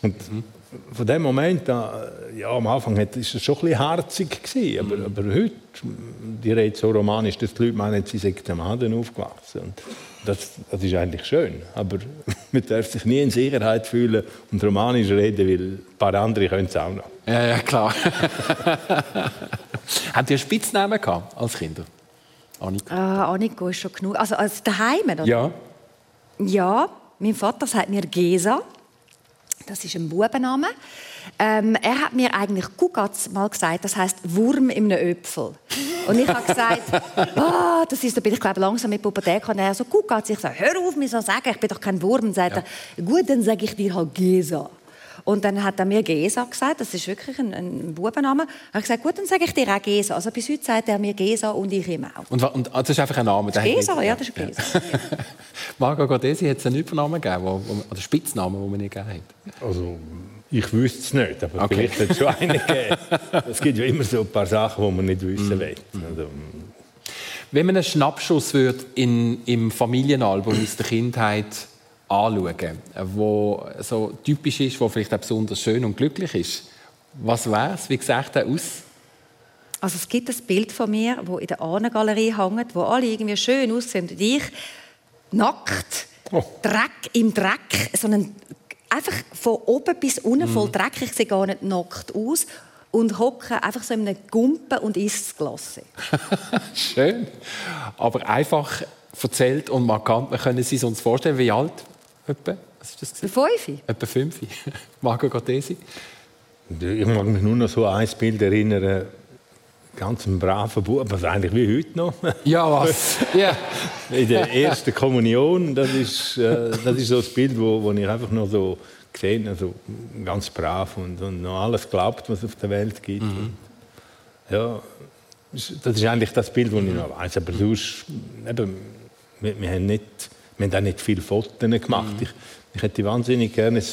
Und mhm. Von dem Moment an, ja, am Anfang war es schon ein bisschen harzig, gewesen, aber, mhm. aber heute, die redet so romanisch, dass die Leute meinen, sie sind am Aden aufgewachsen. Und das, das ist eigentlich schön, aber man darf sich nie in Sicherheit fühlen und romanisch reden, weil ein paar andere können es auch noch. Ja, ja, klar. Habt ihr Spitznamen gehabt als Kinder? Annika? Ah, Annika ist schon genug. Also als daheim, oder? Ja. Ja, mein Vater sagt mir Gesa. Das ist ein Bubenname. Ähm, er hat mir eigentlich Kugatz mal gesagt, das heißt Wurm einem Öpfel. Und ich habe gesagt, oh, das ist, da bin ich glaube langsam mit Pubertät. Und er so Kugatz. Ich sage, hör auf, mir so sagen, ich bin doch kein Wurm. Und sagt ja. er, gut, dann sage ich dir halt Gesa. Und dann hat er mir Gesa gesagt, das ist wirklich ein, ein Bubenname. Er hat gesagt, gut, dann sage ich dir auch Gesa. Also bis heute sagt er mir Gesa und ich ihm auch. Und, und das ist einfach ein Name? Das Gesa, ja, das ist Gesa. Margot Godesi hat es einen Übernamen gegeben, wo, oder Spitznamen, den man nicht gegeben hat? Also, ich wüsste es nicht, aber okay. vielleicht hat es schon einen gegeben. es gibt ja immer so ein paar Sachen, die man nicht wissen mm. will. Also, wenn man einen Schnappschuss würde in, im Familienalbum aus der Kindheit anschauen, wo so typisch ist, wo vielleicht auch besonders schön und glücklich ist. Was wäre es? Wie sieht er aus? Also es gibt ein Bild von mir, wo in der Ahnengalerie hängt, wo alle irgendwie schön aussehen und ich nackt, oh. Dreck im Dreck, sondern einfach von oben bis unten voll mhm. Dreck. Ich sehe gar nicht nackt aus und hocke einfach so in einem Gumpen und isst das Glas. Schön, aber einfach erzählt und markant. Wir können Sie uns vorstellen, wie alt Etwa? Was ist das? Fünf? Etwa fünf. Marco Gottesi? Ich mag mich nur noch so ein Bild erinnern. Ganz ein braver Bub, was eigentlich wie heute noch. Ja, was? Ja. In der ersten Kommunion, das ist, äh, das ist so das Bild, wo, wo ich einfach noch so gesehen also ganz brav und, und noch alles glaubt, was es auf der Welt gibt. Mhm. ja, das ist eigentlich das Bild, das ich noch weiß. Aber sonst, eben, wir, wir haben nicht wir haben auch nicht viele Fotos gemacht. Mhm. Ich, ich, hätte wahnsinnig gerne ein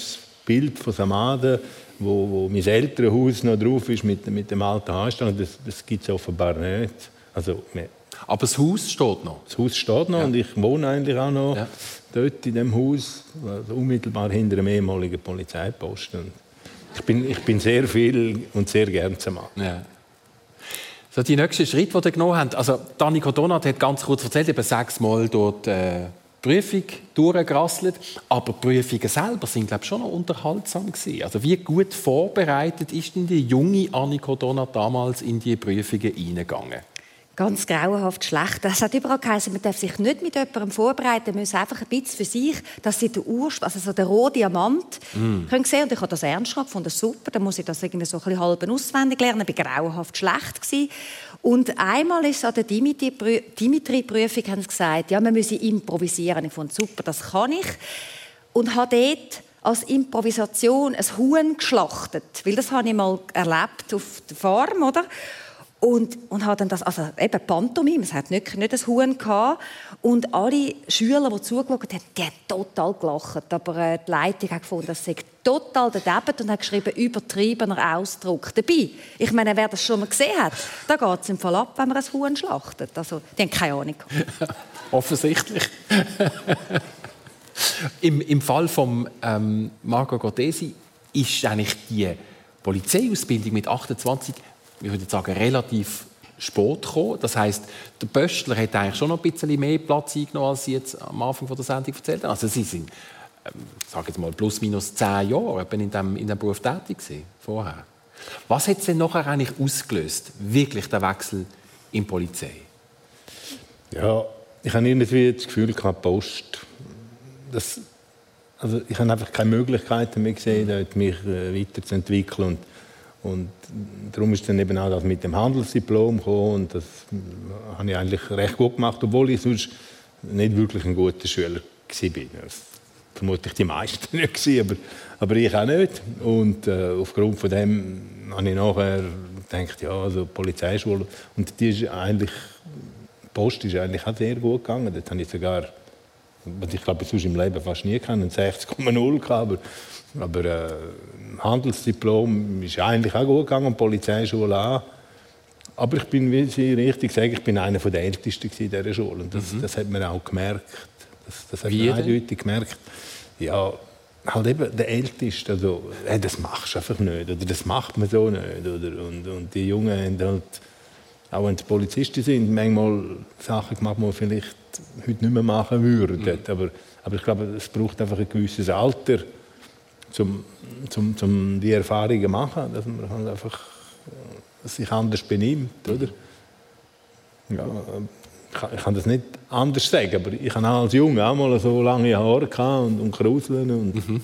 Bild von Samada, wo, wo mein Elternhaus noch drauf ist mit, mit dem alten Anstand. Das, das gibt es offenbar nicht. Also, aber das Haus steht noch? Das Haus steht noch ja. und ich wohne eigentlich auch noch ja. dort in dem Haus, also unmittelbar hinter dem ehemaligen Polizeiposten. Ich bin, ich bin sehr viel und sehr gern zu machen. Ja. So, die nächsten Schritte, die ihr genommen habt. Also, Danico Donat hat ganz kurz erzählt, eben sechsmal dort äh, Prüfung durchgerasselt, aber die Prüfungen selber sind glaube ich, schon noch unterhaltsam gewesen. Also wie gut vorbereitet ist denn die junge Anniko Donat damals in die Prüfungen eingegangen? Ganz grauenhaft schlecht. Das hat überall geheißen, man darf sich nicht mit jemandem vorbereiten, man muss einfach ein bisschen für sich, dass sie der Ursprung, also so der rohe Diamant, mm. können sehen. Und ich habe das ernst gehabt, fand das super. Dann muss ich das irgendwie so ein bisschen halb auswendig lernen. Ich war grauenhaft schlecht gewesen. Und einmal ist an der Dimitri-Prüfung haben sie gesagt, ja, man müsse improvisieren. Ich fand super, das kann ich. Und habe dort als Improvisation ein Huhn geschlachtet, weil das habe ich mal erlebt auf der Farm, oder? Und, und hat dann das, also eben Pantomime, es hat nicht, nicht ein Huhn gehabt. Und alle Schüler, die zugeschaut haben, die haben total gelacht. Aber äh, die Leitung hat gefunden, das sei total daneben und hat geschrieben, übertriebener Ausdruck. Dabei, ich meine, wer das schon mal gesehen hat, da geht es im Fall ab, wenn man ein Huhn schlachtet. Also, die haben keine Ahnung. Offensichtlich. Im, Im Fall von ähm, Marco Gottesi ist eigentlich die Polizeiausbildung mit 28 ich würde sagen, relativ spät gekommen. Das heißt, der Böstler hat eigentlich schon noch ein bisschen mehr Platz eingenommen, als Sie jetzt am Anfang der Sendung erzählt haben. Also Sie sind, ähm, sage jetzt mal, plus minus zehn Jahre in diesem in dem Beruf tätig gewesen, vorher. Was hat es denn nachher eigentlich ausgelöst? Wirklich der Wechsel in die Polizei? Ja, ich habe irgendwie das Gefühl, gehabt, Post, das, also ich habe einfach keine Möglichkeiten mehr gesehen, mich äh, weiterzuentwickeln und und darum ist dann eben auch das mit dem Handelsdiplom gekommen und das habe ich eigentlich recht gut gemacht, obwohl ich sonst nicht wirklich ein guter Schüler war. Das vermutlich die meisten nicht aber, aber ich auch nicht. Und äh, aufgrund von dem habe ich nachher gedacht, ja, also Polizeischule und die ist eigentlich, die Post ist eigentlich auch sehr gut gegangen. Dort habe ich sogar, was ich glaube, ich sonst im Leben fast nie kennen, 60,0 gehabt, aber aber äh, Handelsdiplom ist eigentlich auch gut gegangen, Polizeischule auch. Aber ich bin, wie Sie richtig sagen, ich bin einer der Ältesten in dieser Schule. Und das, mhm. das hat man auch gemerkt. Das, das hat wie man eindeutig gemerkt. Ja, halt eben der Älteste. Also, hey, das machst du einfach nicht. Oder das macht man so nicht. Oder, und, und die Jungen haben halt, auch wenn sie Polizisten sind, manchmal Sachen gemacht, die man vielleicht heute nicht mehr machen würden. Mhm. Aber, aber ich glaube, es braucht einfach ein gewisses Alter zum, zum, zum die Erfahrungen machen, dass man halt einfach äh, sich anders benimmt, oder? Ja, ich kann das nicht anders sagen, aber ich hatte als Junge auch mal so lange Haare und, und Kruseln und, mhm.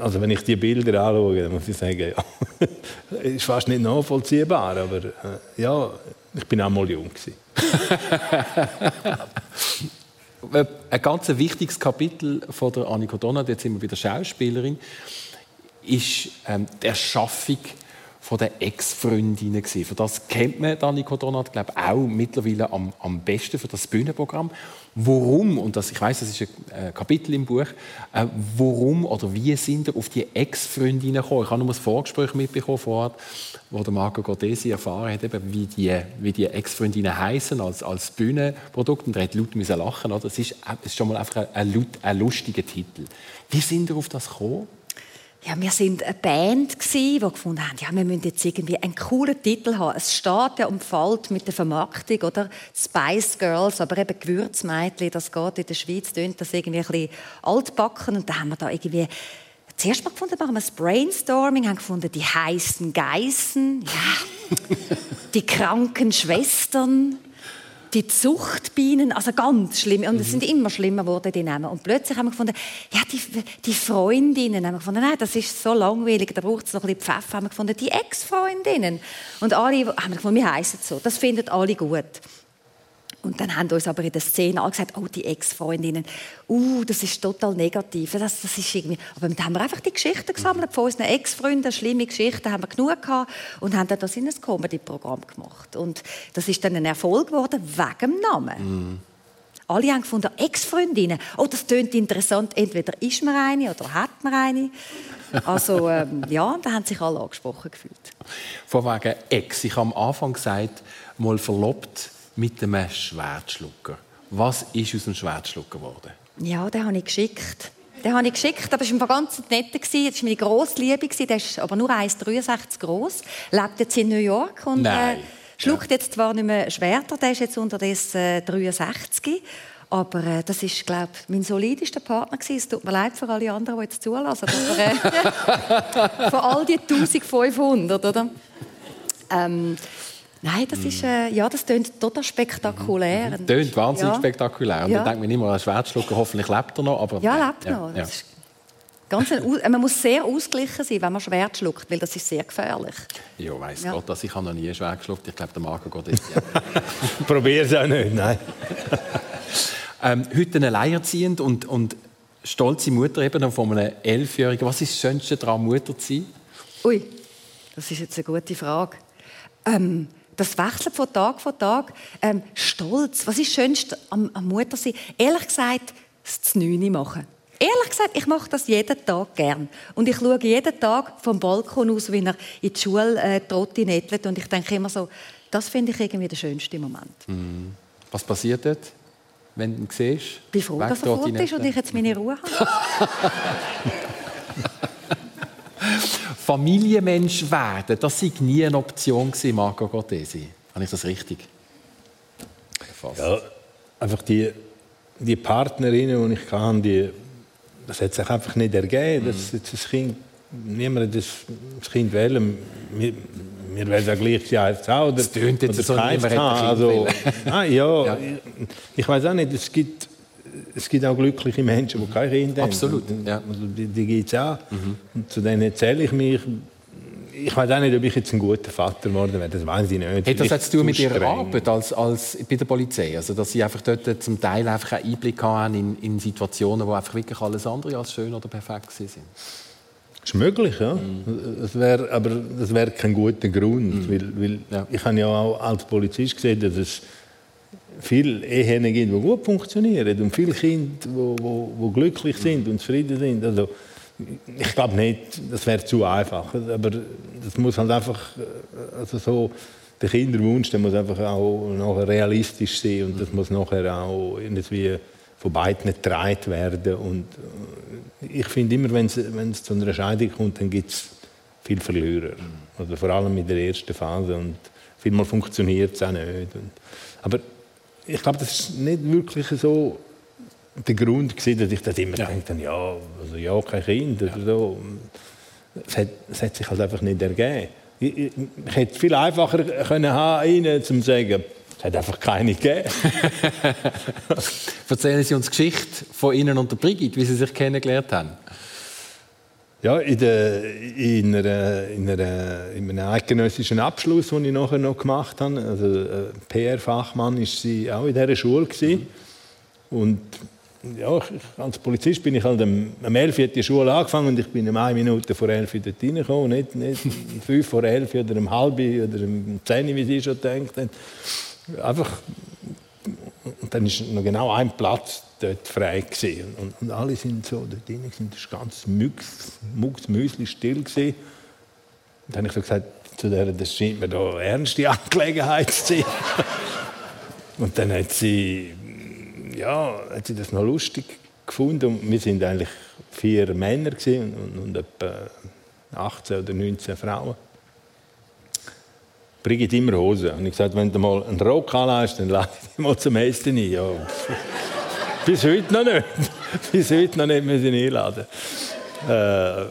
Also wenn ich die Bilder anschaue, dann muss ich sagen, ja, ist fast nicht nachvollziehbar, aber äh, ja, ich bin auch mal jung ein ganz wichtiges Kapitel von der Annika Donat, jetzt sind wir wieder Schauspielerin, ist ähm, die Erschaffung von der Ex-Freundinnen Für das kennt man Annika Donat, glaube auch mittlerweile am, am besten für das Bühnenprogramm. Warum, und das, ich weiß, das ist ein Kapitel im Buch, äh, warum oder wie sind ihr auf die Ex-Freundinnen gekommen? Ich habe nur ein Vorgespräch mitbekommen vor wo der Marco Gordesi erfahren hat, eben, wie die, wie die Ex-Freundinnen heißen als, als Bühnenprodukt. Und er hat laut müssen lachen. Oder? Das, ist, das ist schon mal einfach ein, ein, ein lustiger Titel. Wie sind ihr auf das gekommen? Ja, wir sind eine Band die gefunden haben, ja, wir müssen jetzt irgendwie einen coolen Titel haben. Es steht ja und fällt mit der Vermarktung, oder? Spice Girls, aber eben Gewürzmädchen, das geht in der Schweiz, tönt das irgendwie ein bisschen altbacken. Und da haben wir da irgendwie zuerst mal gefunden, machen wir das Brainstorming, haben gefunden, die heißen Geißen, ja, die kranken Schwestern die Zuchtbienen, also ganz schlimm. Und es mhm. sind immer schlimmer geworden, die Namen. Und plötzlich haben wir gefunden, ja, die, die Freundinnen, haben wir gefunden, nein, das ist so langweilig, da braucht es noch ein bisschen Pfeffer. Haben wir gefunden, die Ex-Freundinnen. Und alle haben wir gefunden, wir heißen so. Das finden alle gut. Und dann haben uns aber in der Szene alle gesagt, oh, die Ex-Freundinnen, uh, das ist total negativ. Das, das ist irgendwie... Aber dann haben wir einfach die Geschichten gesammelt von unseren Ex-Freunden, schlimme Geschichten haben wir genug gehabt und haben dann das in ein Comedy-Programm gemacht. Und das ist dann ein Erfolg geworden wegen dem Namen. Mm. Alle haben gefunden, Ex-Freundinnen, oh, das klingt interessant, entweder ist man eine oder hat man eine. Also ähm, ja, da haben sich alle angesprochen gefühlt. Von wegen Ex. Ich habe am Anfang gesagt, mal verlobt mit einem Schwertschlucker. Was ist aus dem Schwertschlucker geworden? Ja, den habe ich geschickt. Den habe ich geschickt, aber war ganz nett. Das war meine grosse Liebe. Der ist aber nur 1,63 groß, lebt jetzt in New York und äh, schluckt ja. jetzt zwar nicht mehr Schwerter, der ist jetzt unterdessen äh, 63. Aber äh, das ist, glaube ich, mein solidester Partner gewesen. Es tut mir leid für alle anderen, die jetzt zulassen. Aber, äh, von all die 1500, oder? Ähm, Nein, das ist, äh, ja, das klingt total spektakulär. Mhm. Tönt wahnsinnig ja. spektakulär. Und ja. dann denkt man immer, ein Schwertschlucker, hoffentlich lebt er noch. Aber, ja, lebt ja. noch. Ja. Ganz ein, man muss sehr ausgeglichen sein, wenn man Schwert schluckt, weil das ist sehr gefährlich. Ja, weiss ja. Gott, dass ich habe noch nie ein Schwert geschluckt. Ich glaube, der Marco geht jetzt. Ja. Probier es auch nicht, nein. ähm, heute alleinerziehend und, und stolze Mutter eben von einem Elfjährigen. Was ist das Schönste daran, Mutter zu sein? Ui, das ist jetzt eine gute Frage. Ähm, das wechselt von Tag zu Tag. Ähm, Stolz. Was ist das Schönste am, am Muttersein? Ehrlich gesagt, das Znüni machen. Ehrlich gesagt, ich mache das jeden Tag gern. Und ich schaue jeden Tag vom Balkon aus, wie er in die Schule äh, trottinettelt. Und ich denke immer so, das finde ich irgendwie der schönste Moment. Mhm. Was passiert dort, wenn du ihn siehst? Ich bin froh, dass er fort ist und ich jetzt meine Ruhe habe. Familienmensch werden, das war nie eine Option, Marco Gottesi. Habe ich das richtig erfasst? Ja, einfach die, die Partnerinnen, die ich hatte, die, das hat sich einfach nicht ergeben, dass mhm. das Kind niemand das, das Kind wählen. Wir, wir werden ja gleich ja jetzt auch. Oder, das tönt jetzt so, niemand also, ah, ja, ja, ich, ich weiß auch nicht, es gibt, es gibt auch glückliche Menschen, die keine Kinder haben. Absolut, ja. Also, die, die gibt es auch. Mhm. Und zu denen zähle ich mich ich weiß auch nicht, ob ich jetzt ein guter Vater geworden wäre, das weiß ich nicht. Hat das jetzt zu tun mit Ihrer Arbeit als, als bei der Polizei? Also, dass Sie einfach dort zum Teil einfach einen Einblick haben in, in Situationen, wo einfach wirklich alles andere als schön oder perfekt sind? Das ist möglich, ja. Mhm. Das wär, aber das wäre kein guter Grund, mhm. weil, weil ja. ich habe ja auch als Polizist gesehen, dass es viele Ehen gibt, die gut funktionieren und viele Kinder, die, glücklich sind und zufrieden sind. Also, ich glaube nicht, das wäre zu einfach. Aber das muss halt einfach, also so, der Kinderwunsch, der muss einfach auch nachher realistisch sein und das muss nachher auch irgendwie von beiden getragen werden. Und äh, ich finde immer, wenn es zu einer Scheidung kommt, dann gibt es viele Verlierer. Also vor allem in der ersten Phase. Und vielmal funktioniert es auch nicht. Und, aber ich glaube, das ist nicht wirklich so der Grund gewesen, dass ich das immer ja. dachte, ja, also ja, kein Kind oder so. Es hat, es hat sich halt einfach nicht ergeben. Ich, ich, ich hätte viel einfacher können haben, ihnen zu sagen, es hat einfach keine gegeben. Erzählen Sie uns die Geschichte von Ihnen und der Brigitte, wie Sie sich kennengelernt haben. Ja, in, der, in, einer, in, einem eidgenössischen Abschluss, den ich nachher noch gemacht habe, also PR-Fachmann, war sie auch in dieser Schule. Gewesen. Und ja, als Polizist bin ich halt um 11 Uhr die Schule angefangen und ich bin um eine Minute vor 11 Uhr dort reingekommen, nicht, nicht um 5 vor 11 oder um halb oder um 10 wie Sie schon denkt Einfach, und dann war noch genau ein Platz dort frei gewesen. Und, und alle sind so dort drin, sind ganz mucksmüsli still gewesen. Und dann habe ich so gesagt zu der, das scheint mir eine ernste Angelegenheit zu sein. und dann hat sie ja, hat sie das noch lustig gefunden. Und wir sind eigentlich vier Männer und, und, und etwa 18 oder 19 Frauen. Brigitte immer Hose. Und ich gesagt, wenn du mal einen Rock anlässt, dann ich dich mal zum Essen ein. Ja. Bis heute noch nicht. Bis heute noch nicht müssen einladen. Äh,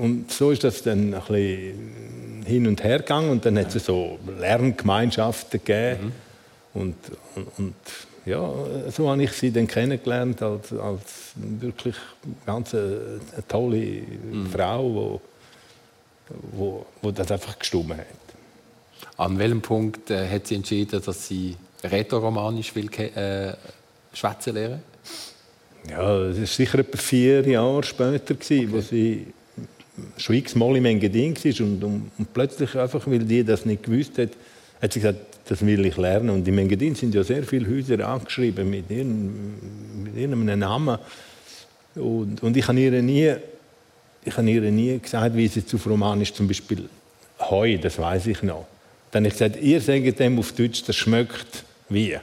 und so ist das dann ein bisschen hin und her gegangen. Und dann hat es so Lerngemeinschaften gegeben. Mhm. Und, und, und ja, so habe ich sie dann kennengelernt als, als wirklich ganz eine, eine tolle mhm. Frau, wo, wo, wo das einfach gestummt hat. An welchem Punkt äh, hat sie entschieden, dass sie rätoromanisch will äh, schwätzen lernen? Ja, das war sicher etwa vier Jahre später, okay. wo sie schon x-mal im Engadin war und, und, und plötzlich einfach, weil die das nicht gewusst hat, hat sie gesagt, das will ich lernen. Und im Engadin sind ja sehr viele Häuser angeschrieben mit, ihren, mit irgendeinem Namen. Und, und ich habe ihr nie, ich habe ihr nie gesagt, wie sie zu romanisch zum Beispiel Heu, das weiß ich noch. Dann habe ich gesagt, ihr sagt dem auf Deutsch, das schmeckt wie.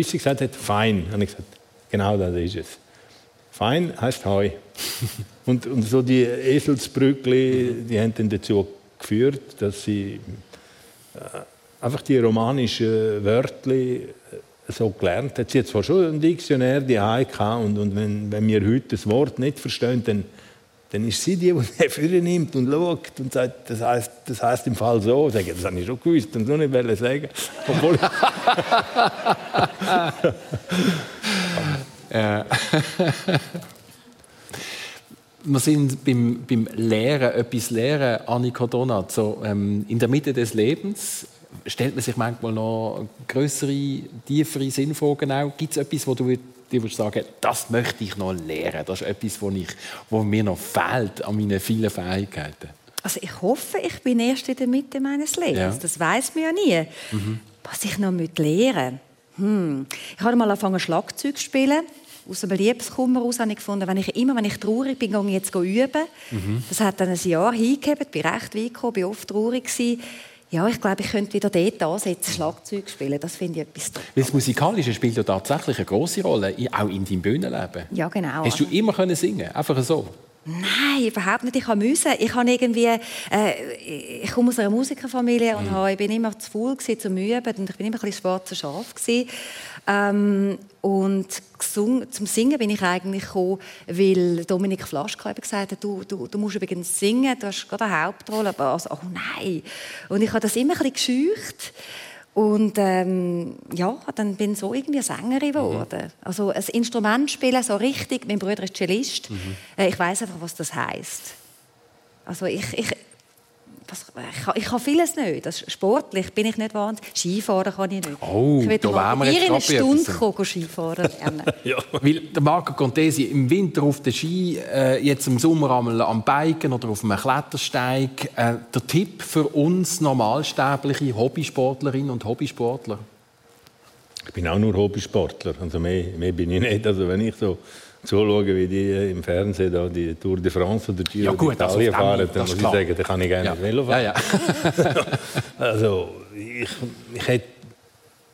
Bis sie gesagt hat, fein, habe ich gesagt, genau das ist es. Fein heißt Heu. und, und so die Eselsbrückli, die haben dann dazu geführt, dass sie äh, einfach die romanischen Wörter äh, so gelernt hat. Sie hat zwar schon ein Diktionär die und, und wenn, wenn wir heute das Wort nicht verstehen, dann, dann ist sie die, die dafür nimmt und schaut und sagt, das heißt, das heißt im Fall so. Ich sage, das habe ich schon gewusst und so nicht sagen. Obwohl ja. wir sind beim, beim Lehren, etwas Lehren, Annika Donat, so, ähm, in der Mitte des Lebens stellt man sich manchmal noch größere, tiefere Sinnfragen auch. Gibt es etwas, wo du dir sagen das möchte ich noch lernen? Das ist etwas, wo, ich, wo mir noch fehlt an meinen vielen Fähigkeiten. Also ich hoffe, ich bin erst in der Mitte meines Lebens. Ja. Das weiß man ja nie. Mhm. Was ich noch lernen hm. Ich habe mal angefangen, Schlagzeug zu spielen. Aus einem Liebeskummer heraus habe ich gefunden, wenn ich immer, wenn ich traurig bin, gehe ich jetzt üben. Mhm. Das hat dann ein Jahr hingegeben. Ich bin recht weit gekommen, bin oft traurig gewesen. Ja, ich glaube, ich könnte wieder dort ansetzen, Schlagzeug spielen. Das finde ich etwas toll. Das Musikalische spielt ja tatsächlich eine große Rolle, auch in deinem Bühnenleben. Ja, genau. Hast du immer können singen Einfach so? Nein, überhaupt nicht. Ich musste. Ich habe irgendwie, äh, ich komme aus einer Musikerfamilie und mhm. ich bin immer zu faul zu üben und ich bin immer ein bisschen schwarzer Schaf Ähm, und gesungen, zum Singen bin ich eigentlich gekommen, weil Dominik Flaschka gesagt hat, du, du, du musst übrigens singen, du hast gerade eine Hauptrolle. Aber also, oh nein. Und ich habe das immer ein bisschen gescheucht. Und ähm, ja, dann bin ich so irgendwie Sängerin geworden. Mhm. Also ein Instrument spielen, so richtig. Mein Bruder ist Cellist. Mhm. Äh, ich weiß einfach, was das heißt. Also ich, ich, was, ich, kann, ich kann vieles nicht. Das, sportlich bin ich nicht wahnsinnig. Skifahren kann ich nicht. Oh, ich will da wären wir jetzt eine Stunde kommen, Skifahren lernen. ja. Weil der Marco Contesi im Winter auf der Ski, äh, jetzt im Sommer einmal am Biken oder auf einem Klettersteig. Äh, der Tipp für uns normalsterbliche Hobbysportlerinnen und Hobbysportler? Ich bin auch nur Hobbysportler. Also mehr, mehr bin ich nicht. Also wenn ich so zuschauen, wie die im Fernsehen da die Tour de France oder die ja, gut, Italien fahren, dann muss ich sagen, da kann ich gerne ja. Velo fahren. Ja, ja. also ich, ich hätte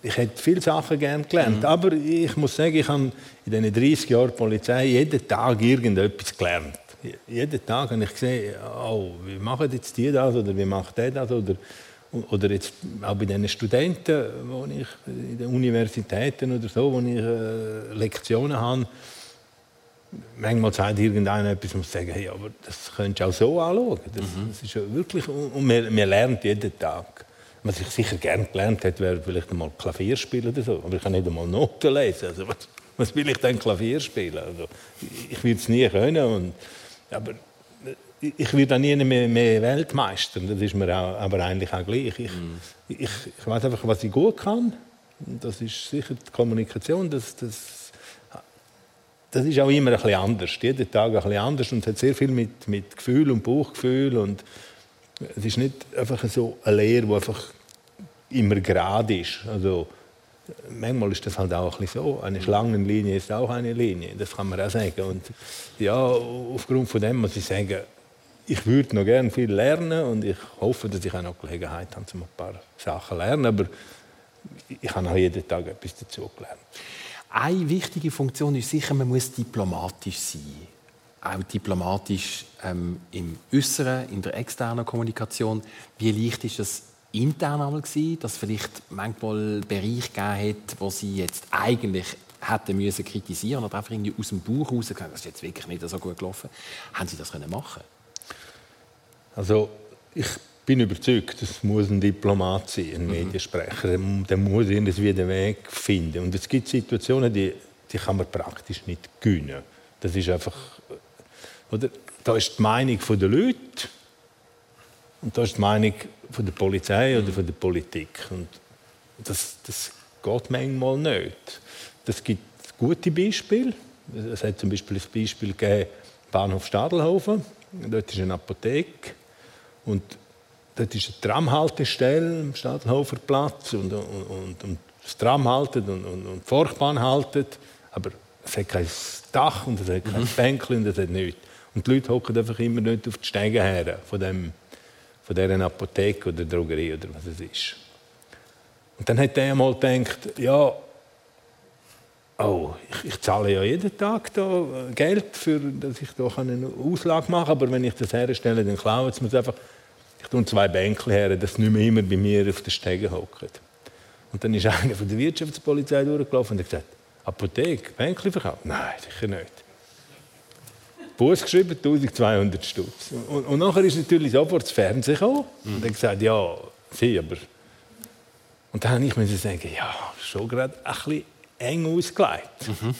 ich hätte viele Sachen gerne gelernt, mhm. aber ich muss sagen, ich habe in diesen 30 Jahren Polizei jeden Tag irgendetwas gelernt. Jeden Tag habe ich gesehen, oh, wie machen jetzt die das oder wie macht der das oder oder jetzt auch bei den Studenten, wo ich in den Universitäten oder so, wo ich äh, Lektionen habe, manchmal sagt irgendeiner etwas und sagen, hey, aber das könntest du auch so anschauen. Das, mhm. das ist ja wirklich, und man, man lernt jeden Tag. Was ich sicher gerne gelernt hätte, wäre vielleicht einmal Klavier spielen oder so. Aber ich kann nicht einmal Noten lesen. Also was, was will ich denn Klavier spielen? Also, ich würde es nie können. Und, aber ich werde auch nie mehr, mehr Weltmeister. Das ist mir auch, aber eigentlich auch gleich. Ich, mhm. ich, ich weiß einfach, was ich gut kann. Das ist sicher die Kommunikation. Das, das das ist auch immer ein bisschen anders, jeden Tag ein bisschen anders und hat sehr viel mit, mit Gefühl und Bauchgefühl und es ist nicht einfach so eine Lehre, die einfach immer gerade ist. Also, manchmal ist das halt auch ein bisschen so. Eine Schlangenlinie ist auch eine Linie, das kann man auch sagen. Und ja, aufgrund von dem muss ich sagen, ich würde noch gerne viel lernen und ich hoffe, dass ich auch noch Gelegenheit habe, um ein paar Sachen zu lernen. Aber ich habe auch jeden Tag etwas dazu gelernt. Eine wichtige Funktion ist sicher, man muss diplomatisch sein. Auch diplomatisch ähm, im Äußeren, in der externen Kommunikation. Wie leicht ist es intern einmal gewesen, dass vielleicht manchmal Bereiche gegeben hat, wo sie jetzt eigentlich hätten müssen kritisieren oder einfach irgendwie aus dem Bauch raus das ist jetzt wirklich nicht so gut gelaufen. Haben Sie das können machen? Also ich bin überzeugt, es muss ein Diplomat sein, ein mhm. Mediensprecher. Der muss irgendwie den Weg finden. Und es gibt Situationen, die, die kann man praktisch nicht gewinnen. Das ist einfach, oder? Da ist die Meinung der Leute und da ist die Meinung von der Polizei oder von der Politik. Und das, das geht manchmal nicht. Es gibt gute Beispiele. Es hat zum Beispiel ein Beispiel gegeben, Bahnhof Stadelhofen. Dort ist eine Apotheke. Und Dort ist eine Tramhaltestelle am Stadelhoferplatz und, und, und, und, das Tram haltet und, und, und die Forchbahn haltet, aber es hat kein Dach und es hat kein mhm. Bänkchen und es hat nichts. Und die Leute hocken einfach immer nicht auf die Steine her von, dem, von dieser Apotheke oder Drogerie oder was es ist. Und dann hat er einmal gedacht, ja, oh, ich, ich, zahle ja jeden Tag da Geld, für, dass ich da eine Auslage machen kann, aber wenn ich das herstelle, dann klauen sie mir einfach. Tue zwei Bänke her, dass nicht mehr immer bei mir auf den Stegen hocken. Und dann ist einer von der Wirtschaftspolizei durchgelaufen und hat gesagt, Apotheke, Bänkchen verkauft? Nein, sicher nicht. Bus geschrieben, 1200 Stutz. Und, und nachher ist natürlich sofort das Fernsehen gekommen und hat gesagt, ja, sie, aber... Und dann musste ich sagen, ja, schon gerade ein bisschen eng ausgelegt. Mhm.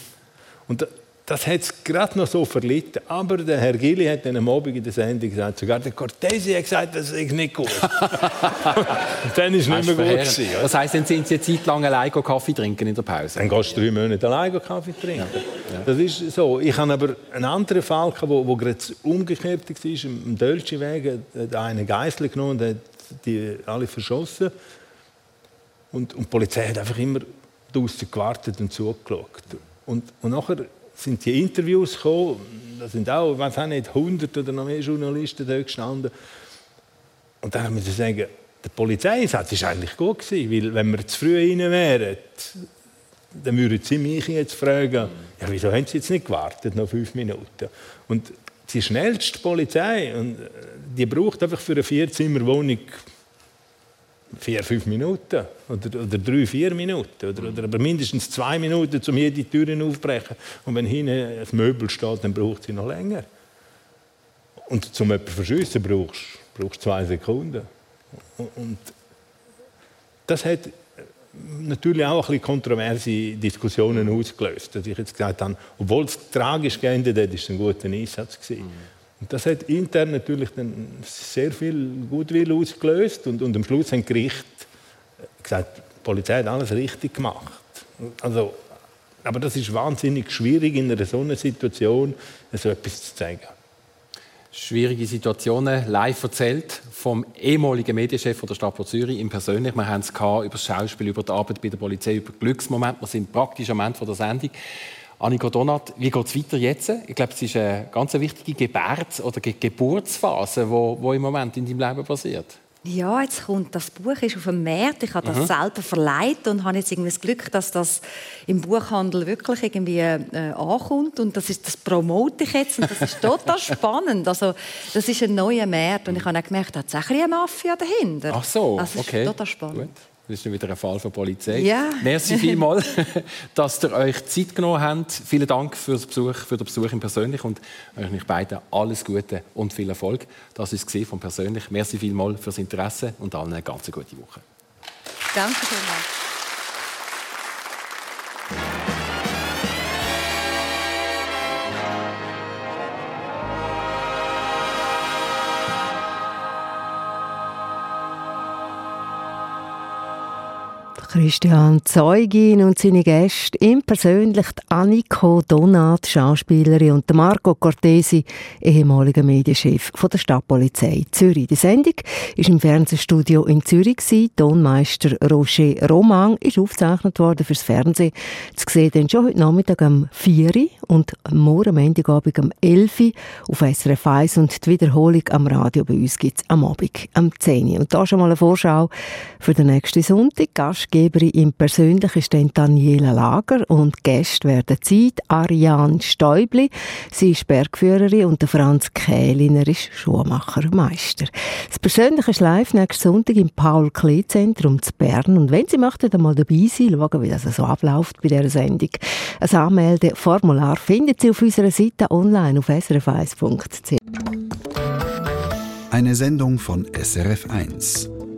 Und das hat es gerade noch so verlitten. Aber der Herr Gilli hat dann am Abend in der Sendung gesagt, sogar der Cortesi hat gesagt, das ist nicht gut. dann ist es nicht mehr gut gewesen, Das heisst, dann sind Sie eine Zeit lang allein Kaffee trinken in der Pause? Dann gehst du drei Monate allein Kaffee trinken. Ja. Das ist so. Ich habe aber einen anderen Fall, wo, wo gerade umgekehrt war. Am Dölschi Weg hat einer Geisel genommen und hat die alle verschossen. Und, und die Polizei hat einfach immer draußen gewartet und zugeschaut. Und, und nachher sind die Interviews gekommen. Da sind auch, ich weiß auch nicht, 100 oder noch mehr Journalisten da gestanden. Und dann haben wir sagen, der Polizeieinsatz war eigentlich gut gewesen, weil wenn wir zu früh rein wären, dann würden Sie mich jetzt fragen, ja, wieso haben Sie jetzt nicht gewartet, noch fünf Minuten? Und die schnellste Polizei, und die braucht einfach für eine Vierzimmerwohnung vier, fünf Minuten oder, oder drei, vier Minuten oder, oder aber mindestens zwei Minuten, um jede Türen aufzubrechen. Und wenn hinten ein Möbel steht, dann braucht sie noch länger. Und zum jemanden verschiessen brauchst du zwei Sekunden. Und das hat natürlich auch ein bisschen kontroverse Diskussionen ausgelöst. Dass ich jetzt gesagt habe, obwohl es tragisch geendet hat, war es ein guter Einsatz. Gewesen. Mhm. Und das hat intern natürlich dann sehr viel Gutwill ausgelöst. Und, und am Schluss haben Gericht gesagt, die Polizei hat alles richtig gemacht. Also, aber das ist wahnsinnig schwierig in einer so einer Situation, so etwas zu zeigen schwierige Situationen live erzählt vom ehemaligen Medienchef der Stadt Zürich im persönlich. Wir haben es über das Schauspiel, über die Arbeit bei der Polizei, über Glücksmomente. Wir sind praktisch am Ende der Sendung. Annika Donat, wie geht es weiter jetzt? Ich glaube, es ist eine ganz wichtige Gebärds- oder Geburtsphase, die im Moment in deinem Leben passiert. Ja, jetzt kommt das Buch ist auf dem Markt. Ich habe das mhm. selber verleiht und habe jetzt irgendwie das Glück, dass das im Buchhandel wirklich irgendwie äh, ankommt und das ist das promote ich jetzt und das ist total spannend. Also das ist ein neuer Markt und ich habe auch gemerkt, da hat eine Mafia dahinter. Ach so, das ist okay. total spannend. Gut. Das ist wieder ein Fall von Polizei. Ja. Merci vielmals, dass ihr euch Zeit genommen habt. Vielen Dank für, den Besuch, für den Besuch im Persönlich und euch beiden alles Gute und viel Erfolg. Das ist es von Persönlich. Merci vielmals fürs Interesse und allen eine ganz gute Woche. Danke vielmals. Christian Zeugin und seine Gäste, ihm persönlich Anniko Donat, Schauspielerin, und Marco Cortesi, ehemaliger Medienchef von der Stadtpolizei Zürich. Die Sendung ist im Fernsehstudio in Zürich. Tonmeister Roger Roman ist aufgezeichnet worden fürs Fernsehen. Zu sehen dann schon heute Nachmittag um 4 Uhr und morgen am Montagabend um 11 Uhr auf SRF 1 und die Wiederholung am Radio bei uns gibt es am Abend um 10 Uhr. Und da schon mal eine Vorschau für den nächsten Sonntag. Gastgeber Gastgeberin im Persönlichen ist Daniela Lager und Gäste werden Zeit Ariane Stäubli. Sie ist Bergführerin und der Franz Kähliner ist Schuhmachermeister. Das Persönliche ist live nächsten Sonntag im Paul-Klee-Zentrum zu Bern und wenn Sie möchten, dann mal dabei sein, schauen, wie das so abläuft bei dieser Sendung. Ein Anmeldeformular findet Sie auf unserer Seite online auf srf1.ch. Eine Sendung von SRF1.